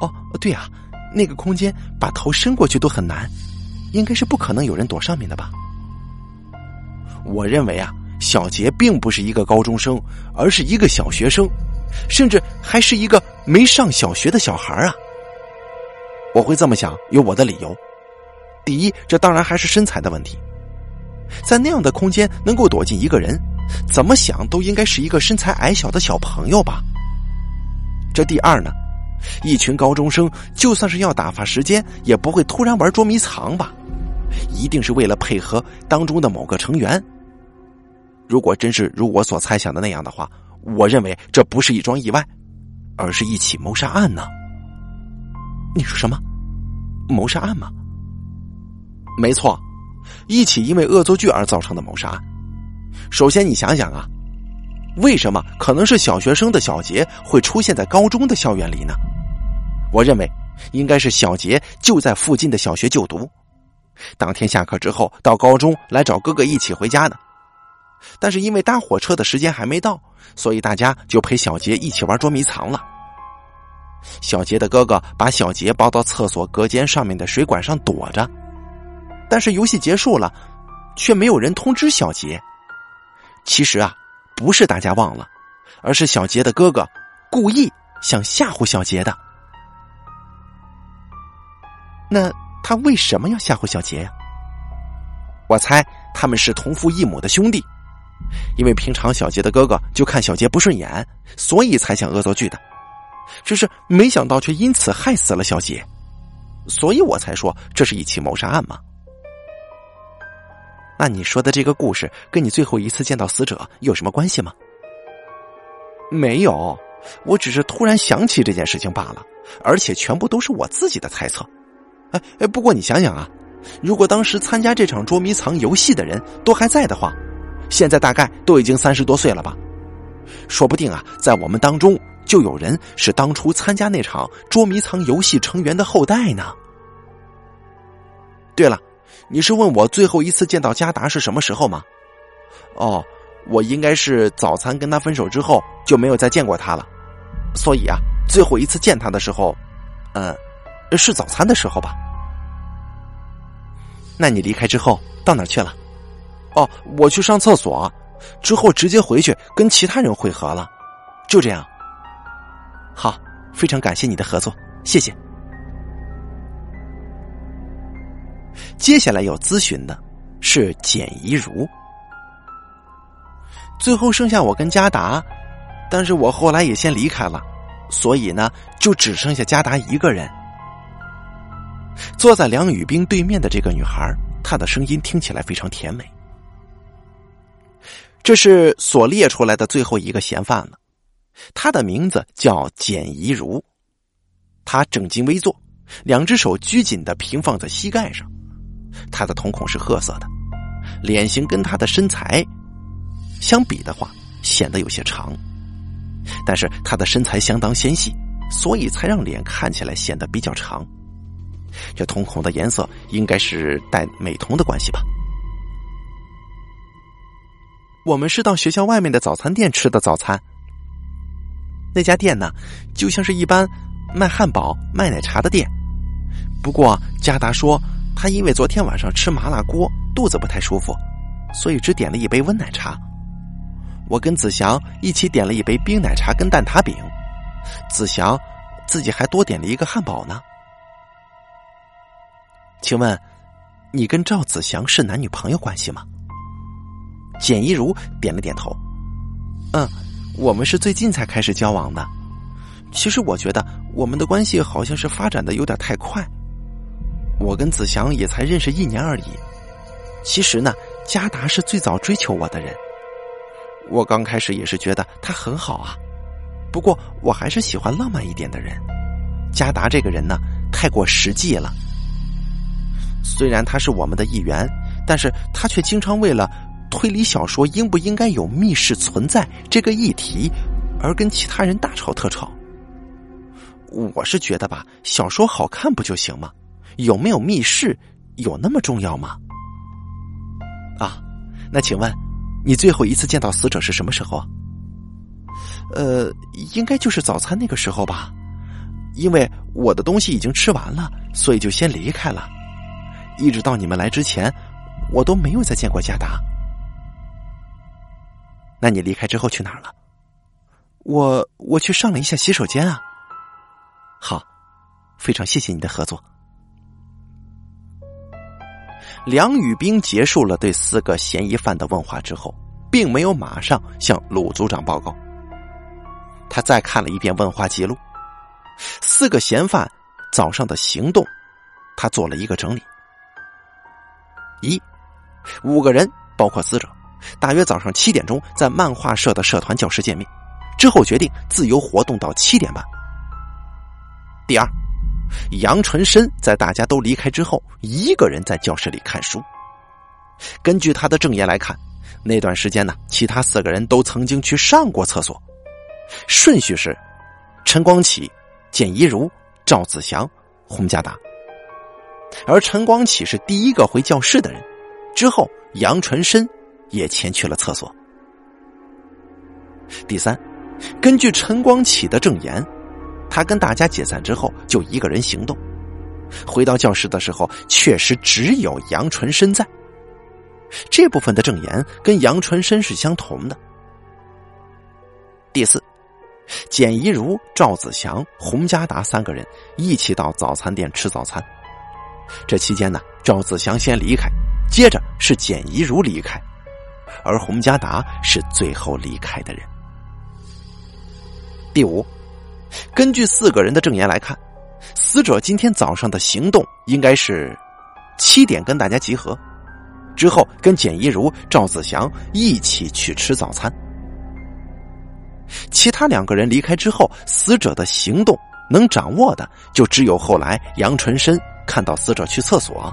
哦，对啊，那个空间把头伸过去都很难，应该是不可能有人躲上面的吧？我认为啊，小杰并不是一个高中生，而是一个小学生，甚至还是一个没上小学的小孩啊。我会这么想，有我的理由。第一，这当然还是身材的问题，在那样的空间能够躲进一个人。怎么想都应该是一个身材矮小的小朋友吧。这第二呢，一群高中生就算是要打发时间，也不会突然玩捉迷藏吧？一定是为了配合当中的某个成员。如果真是如我所猜想的那样的话，我认为这不是一桩意外，而是一起谋杀案呢。你说什么？谋杀案吗？没错，一起因为恶作剧而造成的谋杀案。首先，你想想啊，为什么可能是小学生的小杰会出现在高中的校园里呢？我认为应该是小杰就在附近的小学就读，当天下课之后到高中来找哥哥一起回家的。但是因为搭火车的时间还没到，所以大家就陪小杰一起玩捉迷藏了。小杰的哥哥把小杰抱到厕所隔间上面的水管上躲着，但是游戏结束了，却没有人通知小杰。其实啊，不是大家忘了，而是小杰的哥哥故意想吓唬小杰的。那他为什么要吓唬小杰呀？我猜他们是同父异母的兄弟，因为平常小杰的哥哥就看小杰不顺眼，所以才想恶作剧的。只是没想到，却因此害死了小杰，所以我才说这是一起谋杀案嘛。那你说的这个故事跟你最后一次见到死者有什么关系吗？没有，我只是突然想起这件事情罢了，而且全部都是我自己的猜测。哎哎，不过你想想啊，如果当时参加这场捉迷藏游戏的人都还在的话，现在大概都已经三十多岁了吧？说不定啊，在我们当中就有人是当初参加那场捉迷藏游戏成员的后代呢。对了，你是问我最后一次见到加达是什么时候吗？哦，我应该是早餐跟他分手之后就没有再见过他了，所以啊，最后一次见他的时候，嗯，是早餐的时候吧？那你离开之后到哪去了？哦，我去上厕所，之后直接回去跟其他人会合了，就这样。好，非常感谢你的合作，谢谢。接下来要咨询的是简怡如，最后剩下我跟加达，但是我后来也先离开了，所以呢，就只剩下加达一个人。坐在梁宇冰对面的这个女孩，她的声音听起来非常甜美。这是所列出来的最后一个嫌犯了，他的名字叫简怡如，他正襟危坐，两只手拘谨的平放在膝盖上，他的瞳孔是褐色的，脸型跟他的身材相比的话显得有些长，但是他的身材相当纤细，所以才让脸看起来显得比较长。这瞳孔的颜色应该是带美瞳的关系吧？我们是到学校外面的早餐店吃的早餐。那家店呢，就像是一般卖汉堡、卖奶茶的店。不过加达说，他因为昨天晚上吃麻辣锅，肚子不太舒服，所以只点了一杯温奶茶。我跟子祥一起点了一杯冰奶茶跟蛋挞饼，子祥自己还多点了一个汉堡呢。请问，你跟赵子祥是男女朋友关系吗？简一如点了点头。嗯，我们是最近才开始交往的。其实我觉得我们的关系好像是发展的有点太快。我跟子祥也才认识一年而已。其实呢，加达是最早追求我的人。我刚开始也是觉得他很好啊，不过我还是喜欢浪漫一点的人。加达这个人呢，太过实际了。虽然他是我们的一员，但是他却经常为了推理小说应不应该有密室存在这个议题，而跟其他人大吵特吵。我是觉得吧，小说好看不就行吗？有没有密室有那么重要吗？啊，那请问，你最后一次见到死者是什么时候？呃，应该就是早餐那个时候吧，因为我的东西已经吃完了，所以就先离开了。一直到你们来之前，我都没有再见过加达。那你离开之后去哪儿了？我我去上了一下洗手间啊。好，非常谢谢你的合作。梁宇兵结束了对四个嫌疑犯的问话之后，并没有马上向鲁组长报告。他再看了一遍问话记录，四个嫌犯早上的行动，他做了一个整理。一，五个人包括死者，大约早上七点钟在漫画社的社团教室见面，之后决定自由活动到七点半。第二，杨纯深在大家都离开之后，一个人在教室里看书。根据他的证言来看，那段时间呢，其他四个人都曾经去上过厕所，顺序是：陈光启、简一如、赵子祥、洪家达。而陈光启是第一个回教室的人，之后杨纯深也前去了厕所。第三，根据陈光启的证言，他跟大家解散之后就一个人行动，回到教室的时候确实只有杨纯深在。这部分的证言跟杨纯深是相同的。第四，简一如、赵子祥、洪家达三个人一起到早餐店吃早餐。这期间呢，赵子祥先离开，接着是简怡如离开，而洪家达是最后离开的人。第五，根据四个人的证言来看，死者今天早上的行动应该是七点跟大家集合，之后跟简一如、赵子祥一起去吃早餐。其他两个人离开之后，死者的行动能掌握的就只有后来杨纯深。看到死者去厕所，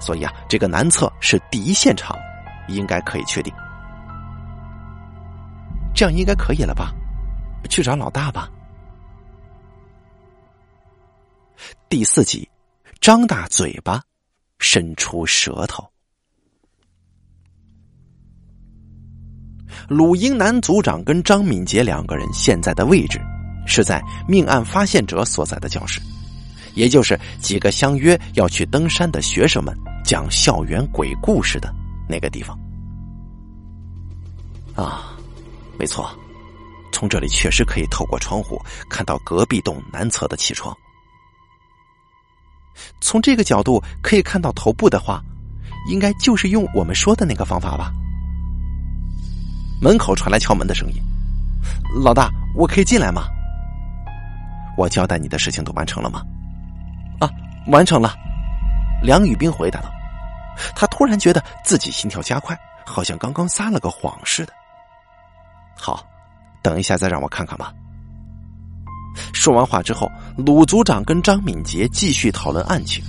所以啊，这个南侧是第一现场，应该可以确定。这样应该可以了吧？去找老大吧。第四集，张大嘴巴，伸出舌头。鲁英男组长跟张敏杰两个人现在的位置是在命案发现者所在的教室，也就是几个相约要去登山的学生们讲校园鬼故事的那个地方。啊，没错，从这里确实可以透过窗户看到隔壁栋南侧的气窗。从这个角度可以看到头部的话，应该就是用我们说的那个方法吧。门口传来敲门的声音，老大，我可以进来吗？我交代你的事情都完成了吗？啊，完成了。梁宇斌回答道。他突然觉得自己心跳加快，好像刚刚撒了个谎似的。好，等一下再让我看看吧。说完话之后，鲁组长跟张敏杰继续讨论案情，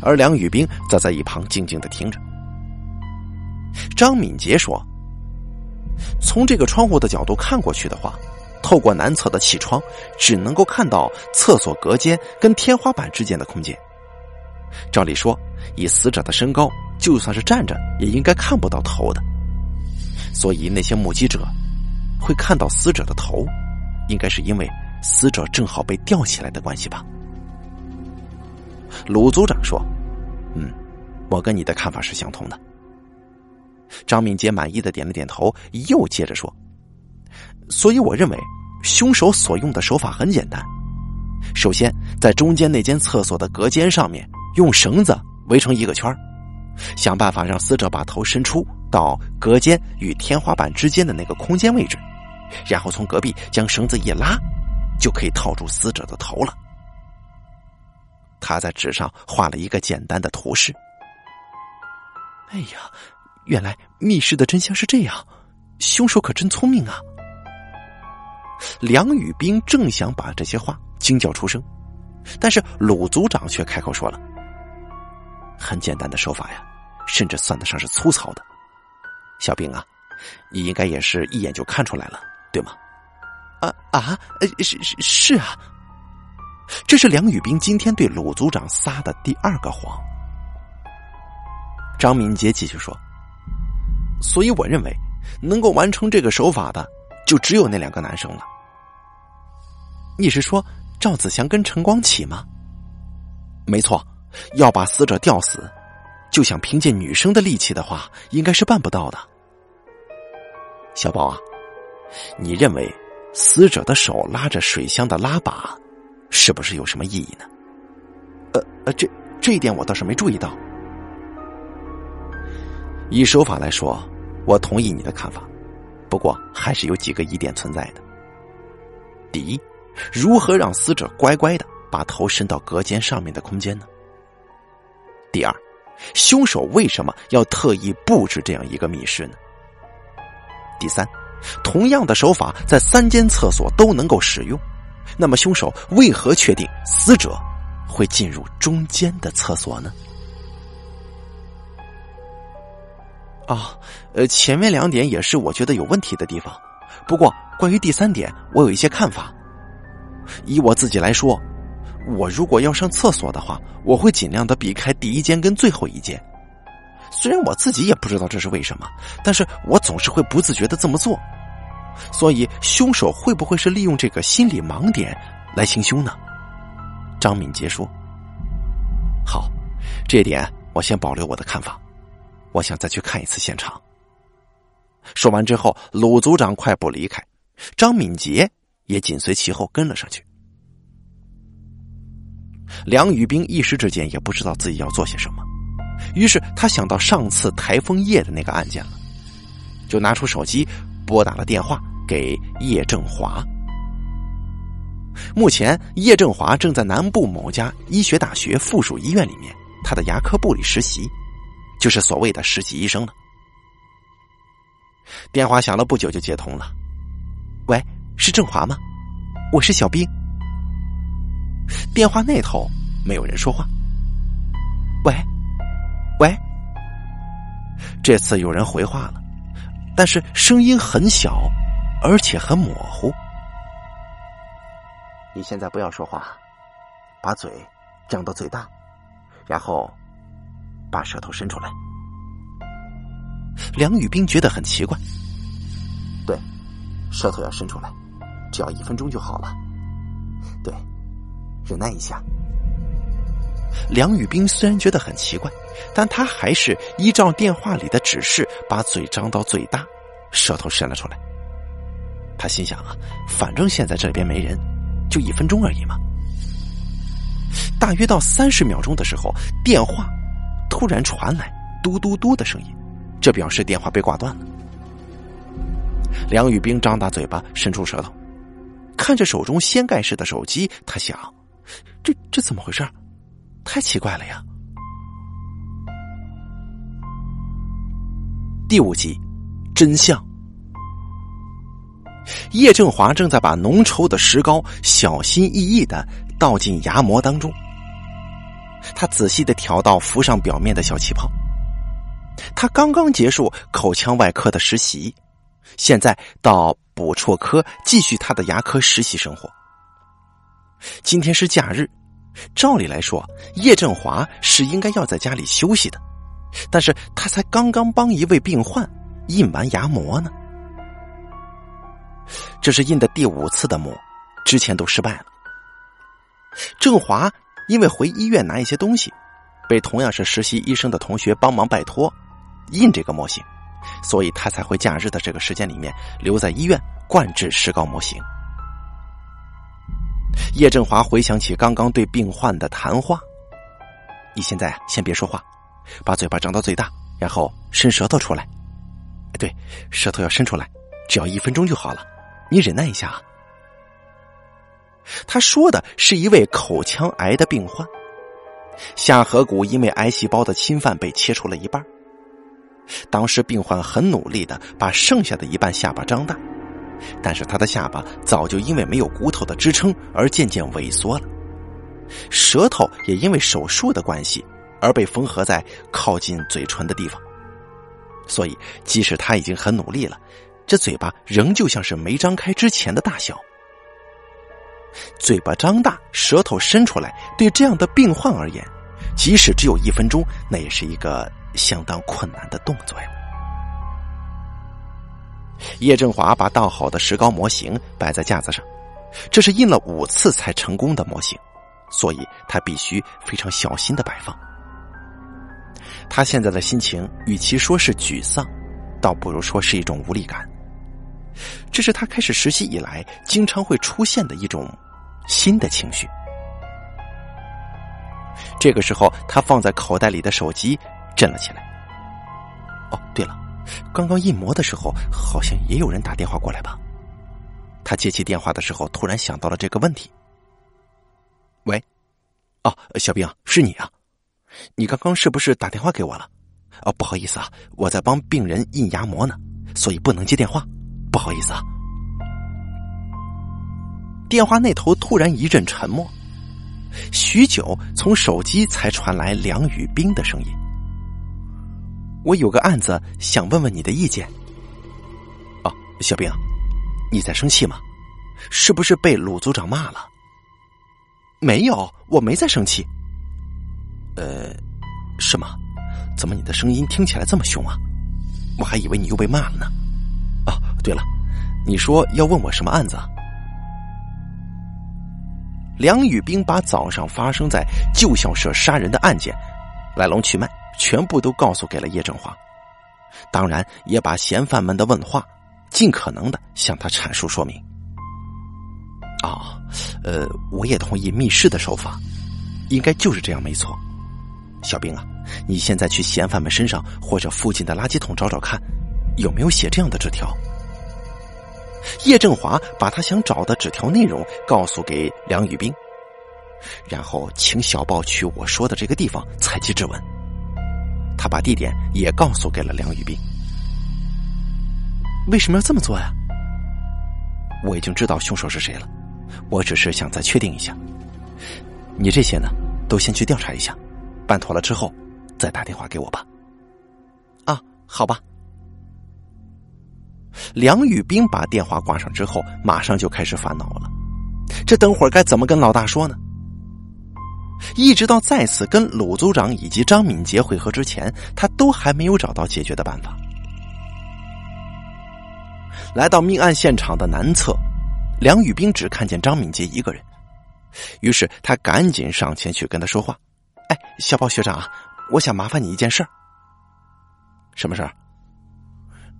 而梁宇兵则在一旁静静的听着。张敏杰说：“从这个窗户的角度看过去的话，透过南侧的气窗，只能够看到厕所隔间跟天花板之间的空间。照理说，以死者的身高，就算是站着，也应该看不到头的。所以那些目击者会看到死者的头，应该是因为……”死者正好被吊起来的关系吧？鲁组长说：“嗯，我跟你的看法是相同的。”张敏杰满意的点了点头，又接着说：“所以我认为，凶手所用的手法很简单。首先，在中间那间厕所的隔间上面，用绳子围成一个圈想办法让死者把头伸出到隔间与天花板之间的那个空间位置，然后从隔壁将绳子一拉。”就可以套住死者的头了。他在纸上画了一个简单的图示。哎呀，原来密室的真相是这样，凶手可真聪明啊！梁宇兵正想把这些话惊叫出声，但是鲁组长却开口说了：“很简单的手法呀，甚至算得上是粗糙的。小兵啊，你应该也是一眼就看出来了，对吗？”啊啊！是是是啊！这是梁宇斌今天对鲁组长撒的第二个谎。张敏杰继续说：“所以我认为，能够完成这个手法的，就只有那两个男生了。你是说赵子祥跟陈光启吗？没错，要把死者吊死，就想凭借女生的力气的话，应该是办不到的。小宝啊，你认为？”死者的手拉着水箱的拉把，是不是有什么意义呢？呃呃，这这一点我倒是没注意到。以手法来说，我同意你的看法，不过还是有几个疑点存在的。第一，如何让死者乖乖的把头伸到隔间上面的空间呢？第二，凶手为什么要特意布置这样一个密室呢？第三。同样的手法在三间厕所都能够使用，那么凶手为何确定死者会进入中间的厕所呢？啊，呃，前面两点也是我觉得有问题的地方。不过关于第三点，我有一些看法。以我自己来说，我如果要上厕所的话，我会尽量的避开第一间跟最后一间。虽然我自己也不知道这是为什么，但是我总是会不自觉的这么做。所以，凶手会不会是利用这个心理盲点来行凶呢？张敏杰说：“好，这点我先保留我的看法，我想再去看一次现场。”说完之后，鲁组长快步离开，张敏杰也紧随其后跟了上去。梁宇冰一时之间也不知道自己要做些什么，于是他想到上次台风夜的那个案件了，就拿出手机。拨打了电话给叶振华。目前，叶振华正在南部某家医学大学附属医院里面，他的牙科部里实习，就是所谓的实习医生了。电话响了不久就接通了，喂，是振华吗？我是小兵。电话那头没有人说话。喂，喂这次有人回话了，但是声音很小，而且很模糊。你现在不要说话，把嘴张到最大，然后把舌头伸出来。梁宇斌觉得很奇怪。对，舌头要伸出来，只要一分钟就好了。忍耐一下。梁宇斌虽然觉得很奇怪，但他还是依照电话里的指示，把嘴张到最大，舌头伸了出来。他心想啊，反正现在这边没人。就一分钟而已嘛。大约到三十秒钟的时候，电话突然传来嘟嘟嘟的声音，这表示电话被挂断了。梁宇兵张大嘴巴，伸出舌头，看着手中掀盖式的手机，他想：这这怎么回事？太奇怪了呀！第五集，真相。叶振华正在把浓稠的石膏小心翼翼的倒进牙膜当中，他仔细的调到浮上表面的小气泡。他刚刚结束口腔外科的实习，现在到补辍科继续他的牙科实习生活。今天是假日，照理来说，叶振华是应该要在家里休息的，但是他才刚刚帮一位病患印完牙模呢。这是印的第五次的模，之前都失败了。郑华因为回医院拿一些东西，被同样是实习医生的同学帮忙拜托印这个模型，所以他才会假日的这个时间里面留在医院灌制石膏模型。叶振华回想起刚刚对病患的谈话，你现在先别说话，把嘴巴张到最大，然后伸舌头出来。对，舌头要伸出来，只要一分钟就好了。你忍耐一下啊。他说的是一位口腔癌的病患，下颌骨因为癌细胞的侵犯被切除了一半。当时病患很努力的把剩下的一半下巴张大，但是他的下巴早就因为没有骨头的支撑而渐渐萎缩了，舌头也因为手术的关系而被缝合在靠近嘴唇的地方。所以，即使他已经很努力了。这嘴巴仍旧像是没张开之前的大小。嘴巴张大，舌头伸出来，对这样的病患而言，即使只有一分钟，那也是一个相当困难的动作呀。叶振华把倒好的石膏模型摆在架子上，这是印了五次才成功的模型，所以他必须非常小心的摆放。他现在的心情，与其说是沮丧，倒不如说是一种无力感。这是他开始实习以来经常会出现的一种新的情绪。这个时候，他放在口袋里的手机震了起来。哦，对了，刚刚印模的时候，好像也有人打电话过来吧？他接起电话的时候，突然想到了这个问题。喂，哦，小兵，是你啊？你刚刚是不是打电话给我了？哦，不好意思啊，我在帮病人印牙模呢，所以不能接电话。不好意思啊，电话那头突然一阵沉默，许久，从手机才传来梁宇冰的声音：“我有个案子，想问问你的意见。”哦，小兵，你在生气吗？是不是被鲁组长骂了？没有，我没在生气。呃，是吗？怎么你的声音听起来这么凶啊？我还以为你又被骂了呢。啊，对了，你说要问我什么案子？梁宇兵把早上发生在旧校舍杀人的案件来龙去脉全部都告诉给了叶振华，当然也把嫌犯们的问话尽可能的向他阐述说明。啊，呃，我也同意密室的手法，应该就是这样，没错。小兵啊，你现在去嫌犯们身上或者附近的垃圾桶找找看。有没有写这样的纸条？叶振华把他想找的纸条内容告诉给梁宇斌，然后请小报去我说的这个地方采集指纹。他把地点也告诉给了梁宇斌。为什么要这么做呀？我已经知道凶手是谁了，我只是想再确定一下。你这些呢，都先去调查一下，办妥了之后再打电话给我吧。啊好吧。梁宇斌把电话挂上之后，马上就开始烦恼了。这等会儿该怎么跟老大说呢？一直到再次跟鲁组长以及张敏杰会合之前，他都还没有找到解决的办法。来到命案现场的南侧，梁宇斌只看见张敏杰一个人，于是他赶紧上前去跟他说话：“哎，小宝学长，我想麻烦你一件事什么事儿？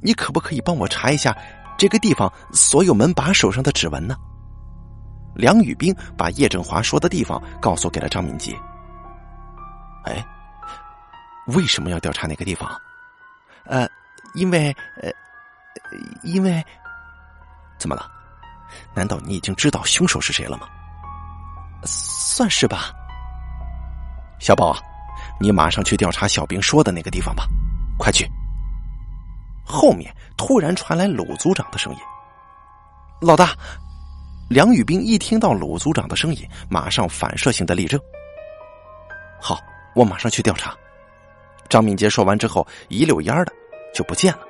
你可不可以帮我查一下这个地方所有门把手上的指纹呢？”梁宇斌把叶振华说的地方告诉给了张敏杰。哎，为什么要调查那个地方？呃，因为呃，因为怎么了？难道你已经知道凶手是谁了吗？算是吧。小宝，你马上去调查小兵说的那个地方吧，快去。后面突然传来鲁组长的声音：“老大。”梁宇斌一听到鲁组长的声音，马上反射性的立正。好，我马上去调查。张敏杰说完之后，一溜烟的就不见了。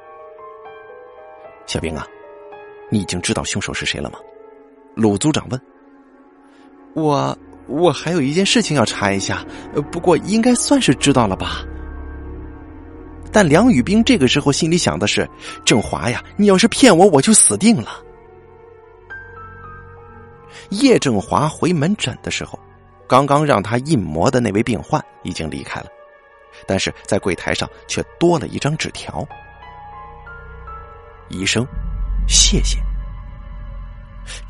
小兵啊，你已经知道凶手是谁了吗？鲁组长问。我我还有一件事情要查一下，不过应该算是知道了吧。但梁宇斌这个时候心里想的是：郑华呀，你要是骗我，我就死定了。叶振华回门诊的时候，刚刚让他印模的那位病患已经离开了，但是在柜台上却多了一张纸条。医生，谢谢。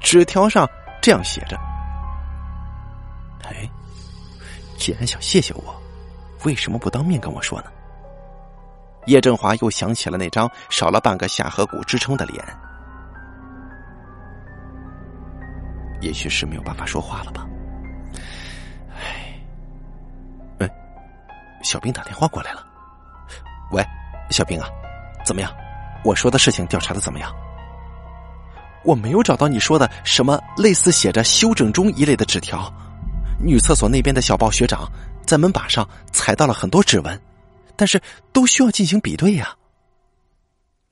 纸条上这样写着：“哎，既然想谢谢我，为什么不当面跟我说呢？”叶振华又想起了那张少了半个下颌骨支撑的脸。也许是没有办法说话了吧。哎，喂，小兵打电话过来了。喂，小兵啊，怎么样？我说的事情调查的怎么样？我没有找到你说的什么类似写着“休整中”一类的纸条。女厕所那边的小报学长在门把上踩到了很多指纹，但是都需要进行比对呀。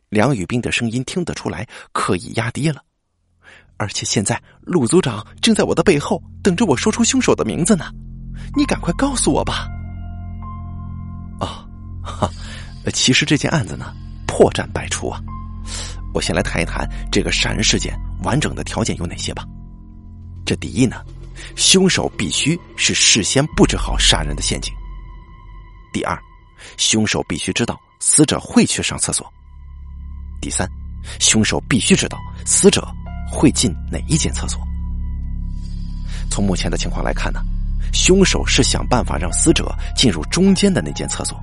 梁宇斌的声音听得出来，刻意压低了。而且现在，陆组长正在我的背后等着我说出凶手的名字呢。你赶快告诉我吧。啊，哈，其实这件案子呢，破绽百出啊。我先来谈一谈这个杀人事件完整的条件有哪些吧。这第一呢，凶手必须是事先布置好杀人的陷阱。第二，凶手必须知道死者会去上厕所。第三，凶手必须知道死者。会进哪一间厕所？从目前的情况来看呢，凶手是想办法让死者进入中间的那间厕所。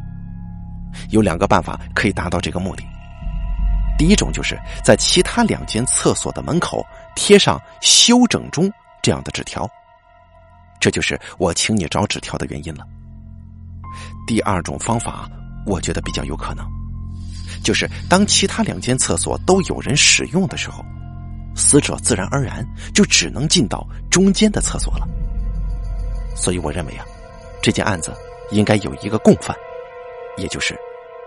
有两个办法可以达到这个目的。第一种就是在其他两间厕所的门口贴上“休整中”这样的纸条，这就是我请你找纸条的原因了。第二种方法，我觉得比较有可能，就是当其他两间厕所都有人使用的时候。死者自然而然就只能进到中间的厕所了，所以我认为啊，这件案子应该有一个共犯，也就是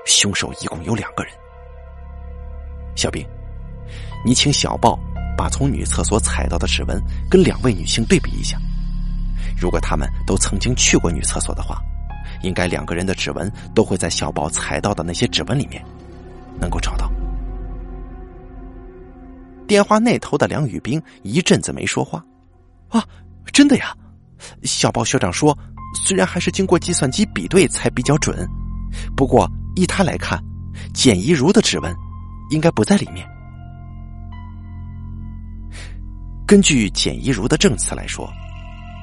凶手一共有两个人。小兵，你请小豹把从女厕所采到的指纹跟两位女性对比一下，如果他们都曾经去过女厕所的话，应该两个人的指纹都会在小宝采到的那些指纹里面能够找到。电话那头的梁宇冰一阵子没说话，啊，真的呀！小报学长说，虽然还是经过计算机比对才比较准，不过依他来看，简一如的指纹应该不在里面。根据简一如的证词来说，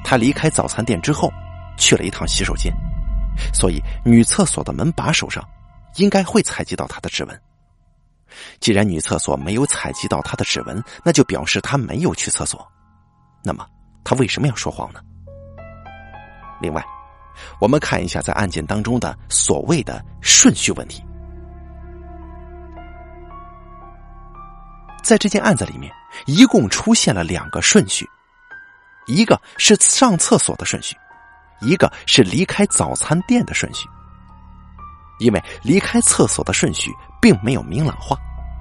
他离开早餐店之后去了一趟洗手间，所以女厕所的门把手上应该会采集到他的指纹。既然女厕所没有采集到他的指纹，那就表示他没有去厕所。那么他为什么要说谎呢？另外，我们看一下在案件当中的所谓的顺序问题。在这件案子里面，一共出现了两个顺序，一个是上厕所的顺序，一个是离开早餐店的顺序。因为离开厕所的顺序并没有明朗化，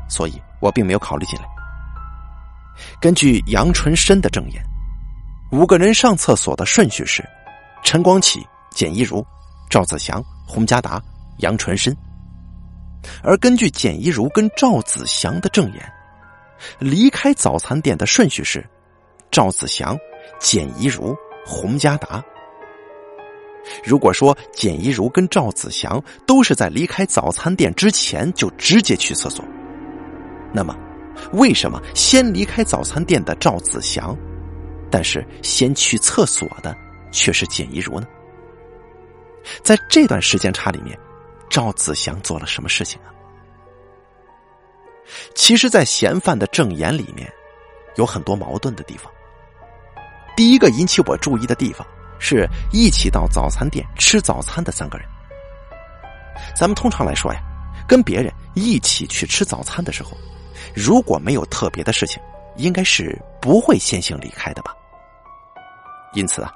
所以我并没有考虑进来。根据杨纯深的证言，五个人上厕所的顺序是：陈光启、简一如、赵子祥、洪家达、杨纯深。而根据简一如跟赵子祥的证言，离开早餐店的顺序是：赵子祥、简一如、洪家达。如果说简一如跟赵子祥都是在离开早餐店之前就直接去厕所，那么为什么先离开早餐店的赵子祥，但是先去厕所的却是简一如呢？在这段时间差里面，赵子祥做了什么事情啊？其实，在嫌犯的证言里面，有很多矛盾的地方。第一个引起我注意的地方。是一起到早餐店吃早餐的三个人。咱们通常来说呀，跟别人一起去吃早餐的时候，如果没有特别的事情，应该是不会先行离开的吧。因此啊，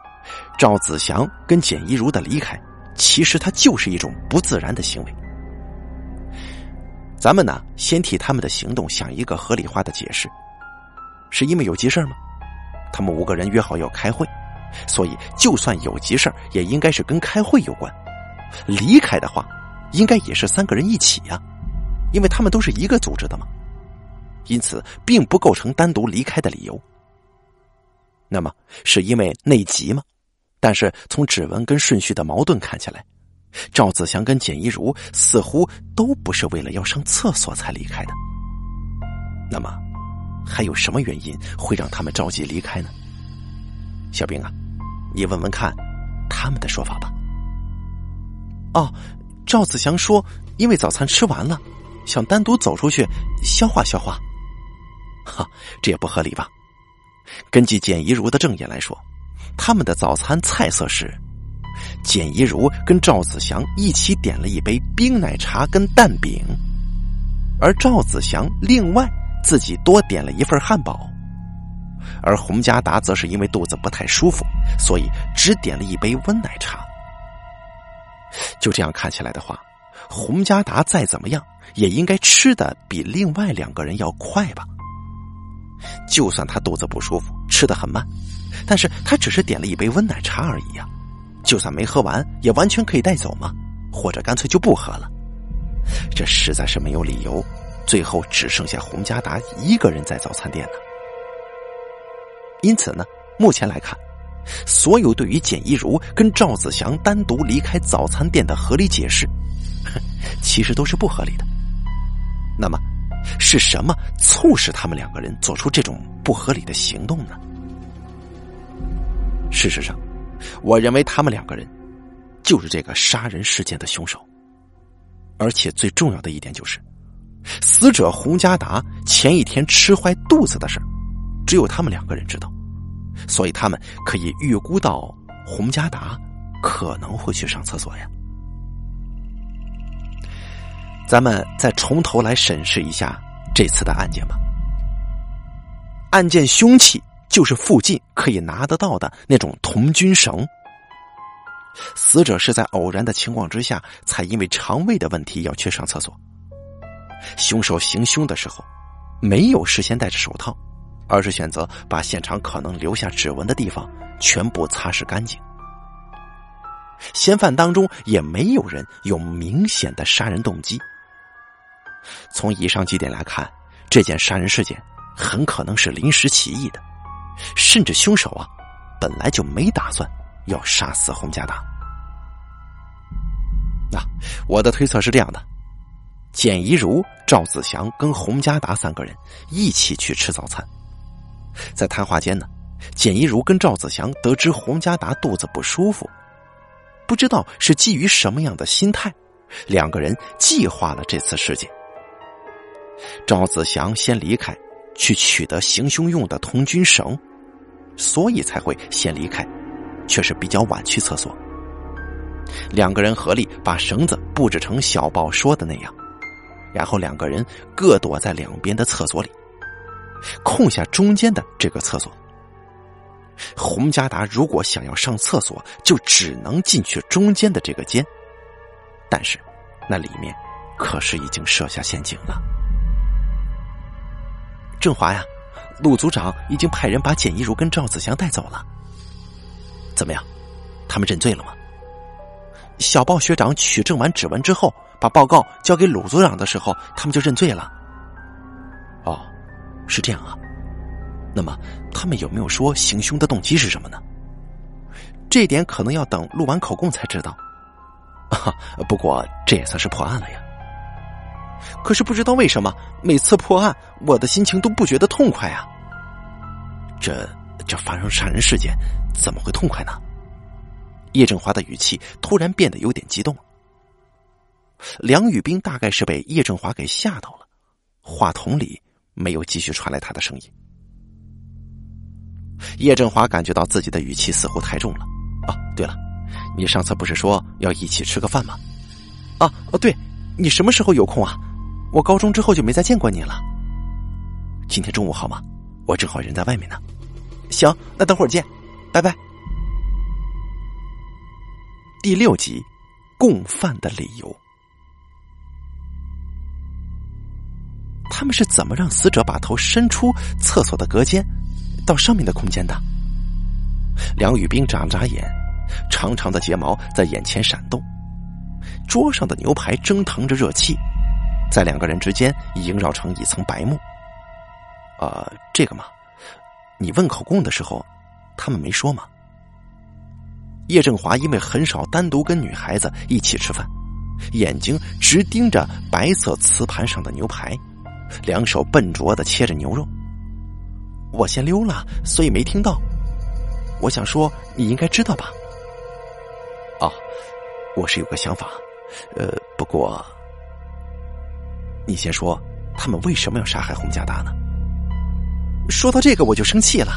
赵子祥跟简一如的离开，其实他就是一种不自然的行为。咱们呢，先替他们的行动想一个合理化的解释，是因为有急事吗？他们五个人约好要开会。所以，就算有急事也应该是跟开会有关。离开的话，应该也是三个人一起呀，因为他们都是一个组织的嘛。因此，并不构成单独离开的理由。那么，是因为内急吗？但是从指纹跟顺序的矛盾看起来，赵子祥跟简一如似乎都不是为了要上厕所才离开的。那么，还有什么原因会让他们着急离开呢？小兵啊！你问问看，他们的说法吧。哦，赵子祥说，因为早餐吃完了，想单独走出去消化消化。哈，这也不合理吧？根据简一如的证言来说，他们的早餐菜色是：简一如跟赵子祥一起点了一杯冰奶茶跟蛋饼，而赵子祥另外自己多点了一份汉堡。而洪家达则是因为肚子不太舒服，所以只点了一杯温奶茶。就这样看起来的话，洪家达再怎么样也应该吃的比另外两个人要快吧？就算他肚子不舒服，吃的很慢，但是他只是点了一杯温奶茶而已呀。就算没喝完，也完全可以带走嘛，或者干脆就不喝了。这实在是没有理由，最后只剩下洪家达一个人在早餐店呢。因此呢，目前来看，所有对于简一如跟赵子祥单独离开早餐店的合理解释，其实都是不合理的。那么，是什么促使他们两个人做出这种不合理的行动呢？事实上，我认为他们两个人就是这个杀人事件的凶手。而且最重要的一点就是，死者洪家达前一天吃坏肚子的事儿只有他们两个人知道。所以他们可以预估到洪家达可能会去上厕所呀。咱们再从头来审视一下这次的案件吧。案件凶器就是附近可以拿得到的那种童军绳。死者是在偶然的情况之下，才因为肠胃的问题要去上厕所。凶手行凶的时候，没有事先戴着手套。而是选择把现场可能留下指纹的地方全部擦拭干净。嫌犯当中也没有人有明显的杀人动机。从以上几点来看，这件杀人事件很可能是临时起意的，甚至凶手啊本来就没打算要杀死洪家达。那我的推测是这样的：简一如、赵子祥跟洪家达三个人一起去吃早餐。在谈话间呢，简一如跟赵子祥得知洪家达肚子不舒服，不知道是基于什么样的心态，两个人计划了这次事件。赵子祥先离开，去取得行凶用的通军绳，所以才会先离开，却是比较晚去厕所。两个人合力把绳子布置成小报说的那样，然后两个人各躲在两边的厕所里。空下中间的这个厕所，洪家达如果想要上厕所，就只能进去中间的这个间。但是，那里面可是已经设下陷阱了。振华呀，陆组长已经派人把简一如跟赵子祥带走了。怎么样？他们认罪了吗？小鲍学长取证完指纹之后，把报告交给鲁组长的时候，他们就认罪了。是这样啊。那么他们有没有说行凶的动机是什么呢？这点可能要等录完口供才知道。啊不过这也算是破案了呀。可是不知道为什么，每次破案，我的心情都不觉得痛快啊。这这发生杀人事件，怎么会痛快呢？叶振华的语气突然变得有点激动。梁宇斌大概是被叶振华给吓到了，话筒里没有继续传来他的声音。叶振华感觉到自己的语气似乎太重了。哦，对了，你上次不是说要一起吃个饭吗？啊，哦，对，你什么时候有空啊？我高中之后就没再见过你了。今天中午好吗？我正好人在外面呢。行，那等会儿见，拜拜。第六集，共犯的理由。他们是怎么让死者把头伸出厕所的隔间，到上面的空间的？梁宇斌眨了眨眼，长长的睫毛在眼前闪动。桌上的牛排蒸腾着热气，在两个人之间萦绕成一层白幕。啊，这个嘛，你问口供的时候，他们没说吗？叶振华因为很少单独跟女孩子一起吃饭，眼睛直盯着白色瓷盘上的牛排，两手笨拙的切着牛肉。我先溜了，所以没听到。我想说，你应该知道吧？哦，我是有个想法，呃，不过你先说，他们为什么要杀害洪家达呢？说到这个，我就生气了，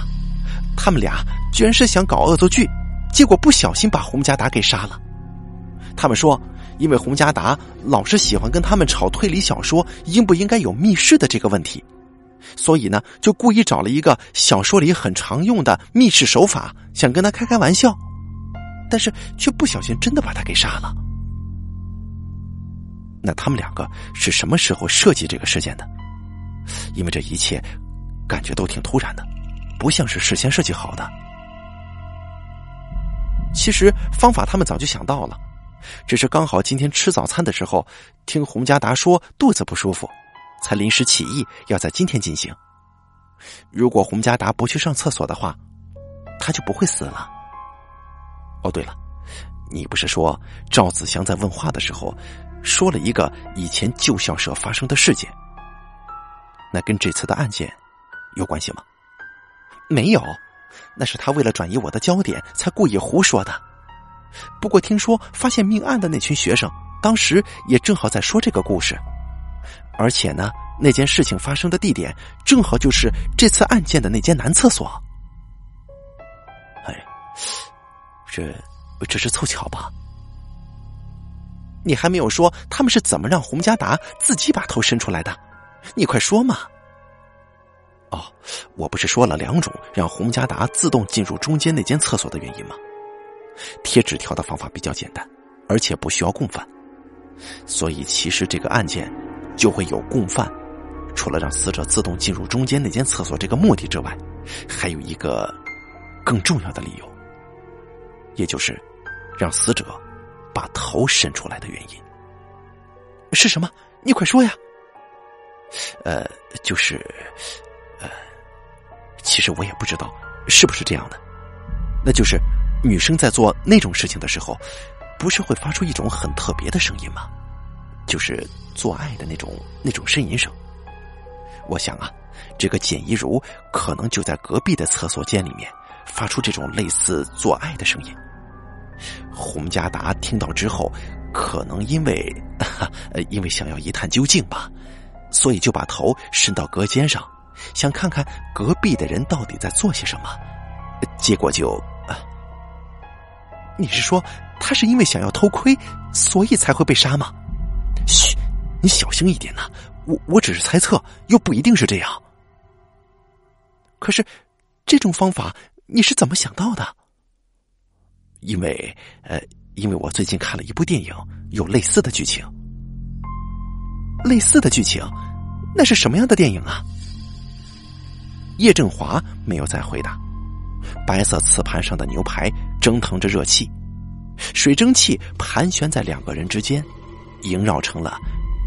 他们俩居然是想搞恶作剧。结果不小心把洪家达给杀了。他们说，因为洪家达老是喜欢跟他们吵推理小说应不应该有密室的这个问题，所以呢，就故意找了一个小说里很常用的密室手法，想跟他开开玩笑，但是却不小心真的把他给杀了。那他们两个是什么时候设计这个事件的？因为这一切感觉都挺突然的，不像是事先设计好的。其实方法他们早就想到了，只是刚好今天吃早餐的时候听洪家达说肚子不舒服，才临时起意要在今天进行。如果洪家达不去上厕所的话，他就不会死了。哦，对了，你不是说赵子祥在问话的时候说了一个以前旧校舍发生的事件？那跟这次的案件有关系吗？没有。那是他为了转移我的焦点，才故意胡说的。不过听说发现命案的那群学生，当时也正好在说这个故事，而且呢，那件事情发生的地点正好就是这次案件的那间男厕所。哎，这这是凑巧吧？你还没有说他们是怎么让洪家达自己把头伸出来的？你快说嘛！哦，我不是说了两种让洪家达自动进入中间那间厕所的原因吗？贴纸条的方法比较简单，而且不需要共犯，所以其实这个案件就会有共犯。除了让死者自动进入中间那间厕所这个目的之外，还有一个更重要的理由，也就是让死者把头伸出来的原因是什么？你快说呀！呃，就是。呃，其实我也不知道是不是这样的。那就是女生在做那种事情的时候，不是会发出一种很特别的声音吗？就是做爱的那种那种呻吟声。我想啊，这个简一茹可能就在隔壁的厕所间里面发出这种类似做爱的声音。洪家达听到之后，可能因为 因为想要一探究竟吧，所以就把头伸到隔间上。想看看隔壁的人到底在做些什么，结果就……你是说他是因为想要偷窥，所以才会被杀吗？嘘，你小心一点呐！我我只是猜测，又不一定是这样。可是这种方法你是怎么想到的？因为呃，因为我最近看了一部电影，有类似的剧情，类似的剧情，那是什么样的电影啊？叶振华没有再回答。白色瓷盘上的牛排蒸腾着热气，水蒸气盘旋在两个人之间，萦绕成了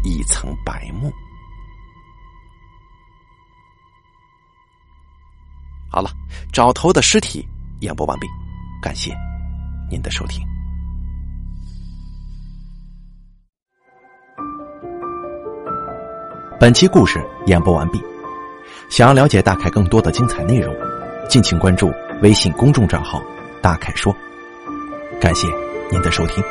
一层白幕。好了，找头的尸体演播完毕，感谢您的收听。本期故事演播完毕，想要了解大凯更多的精彩内容，敬请关注微信公众账号“大凯说”。感谢您的收听。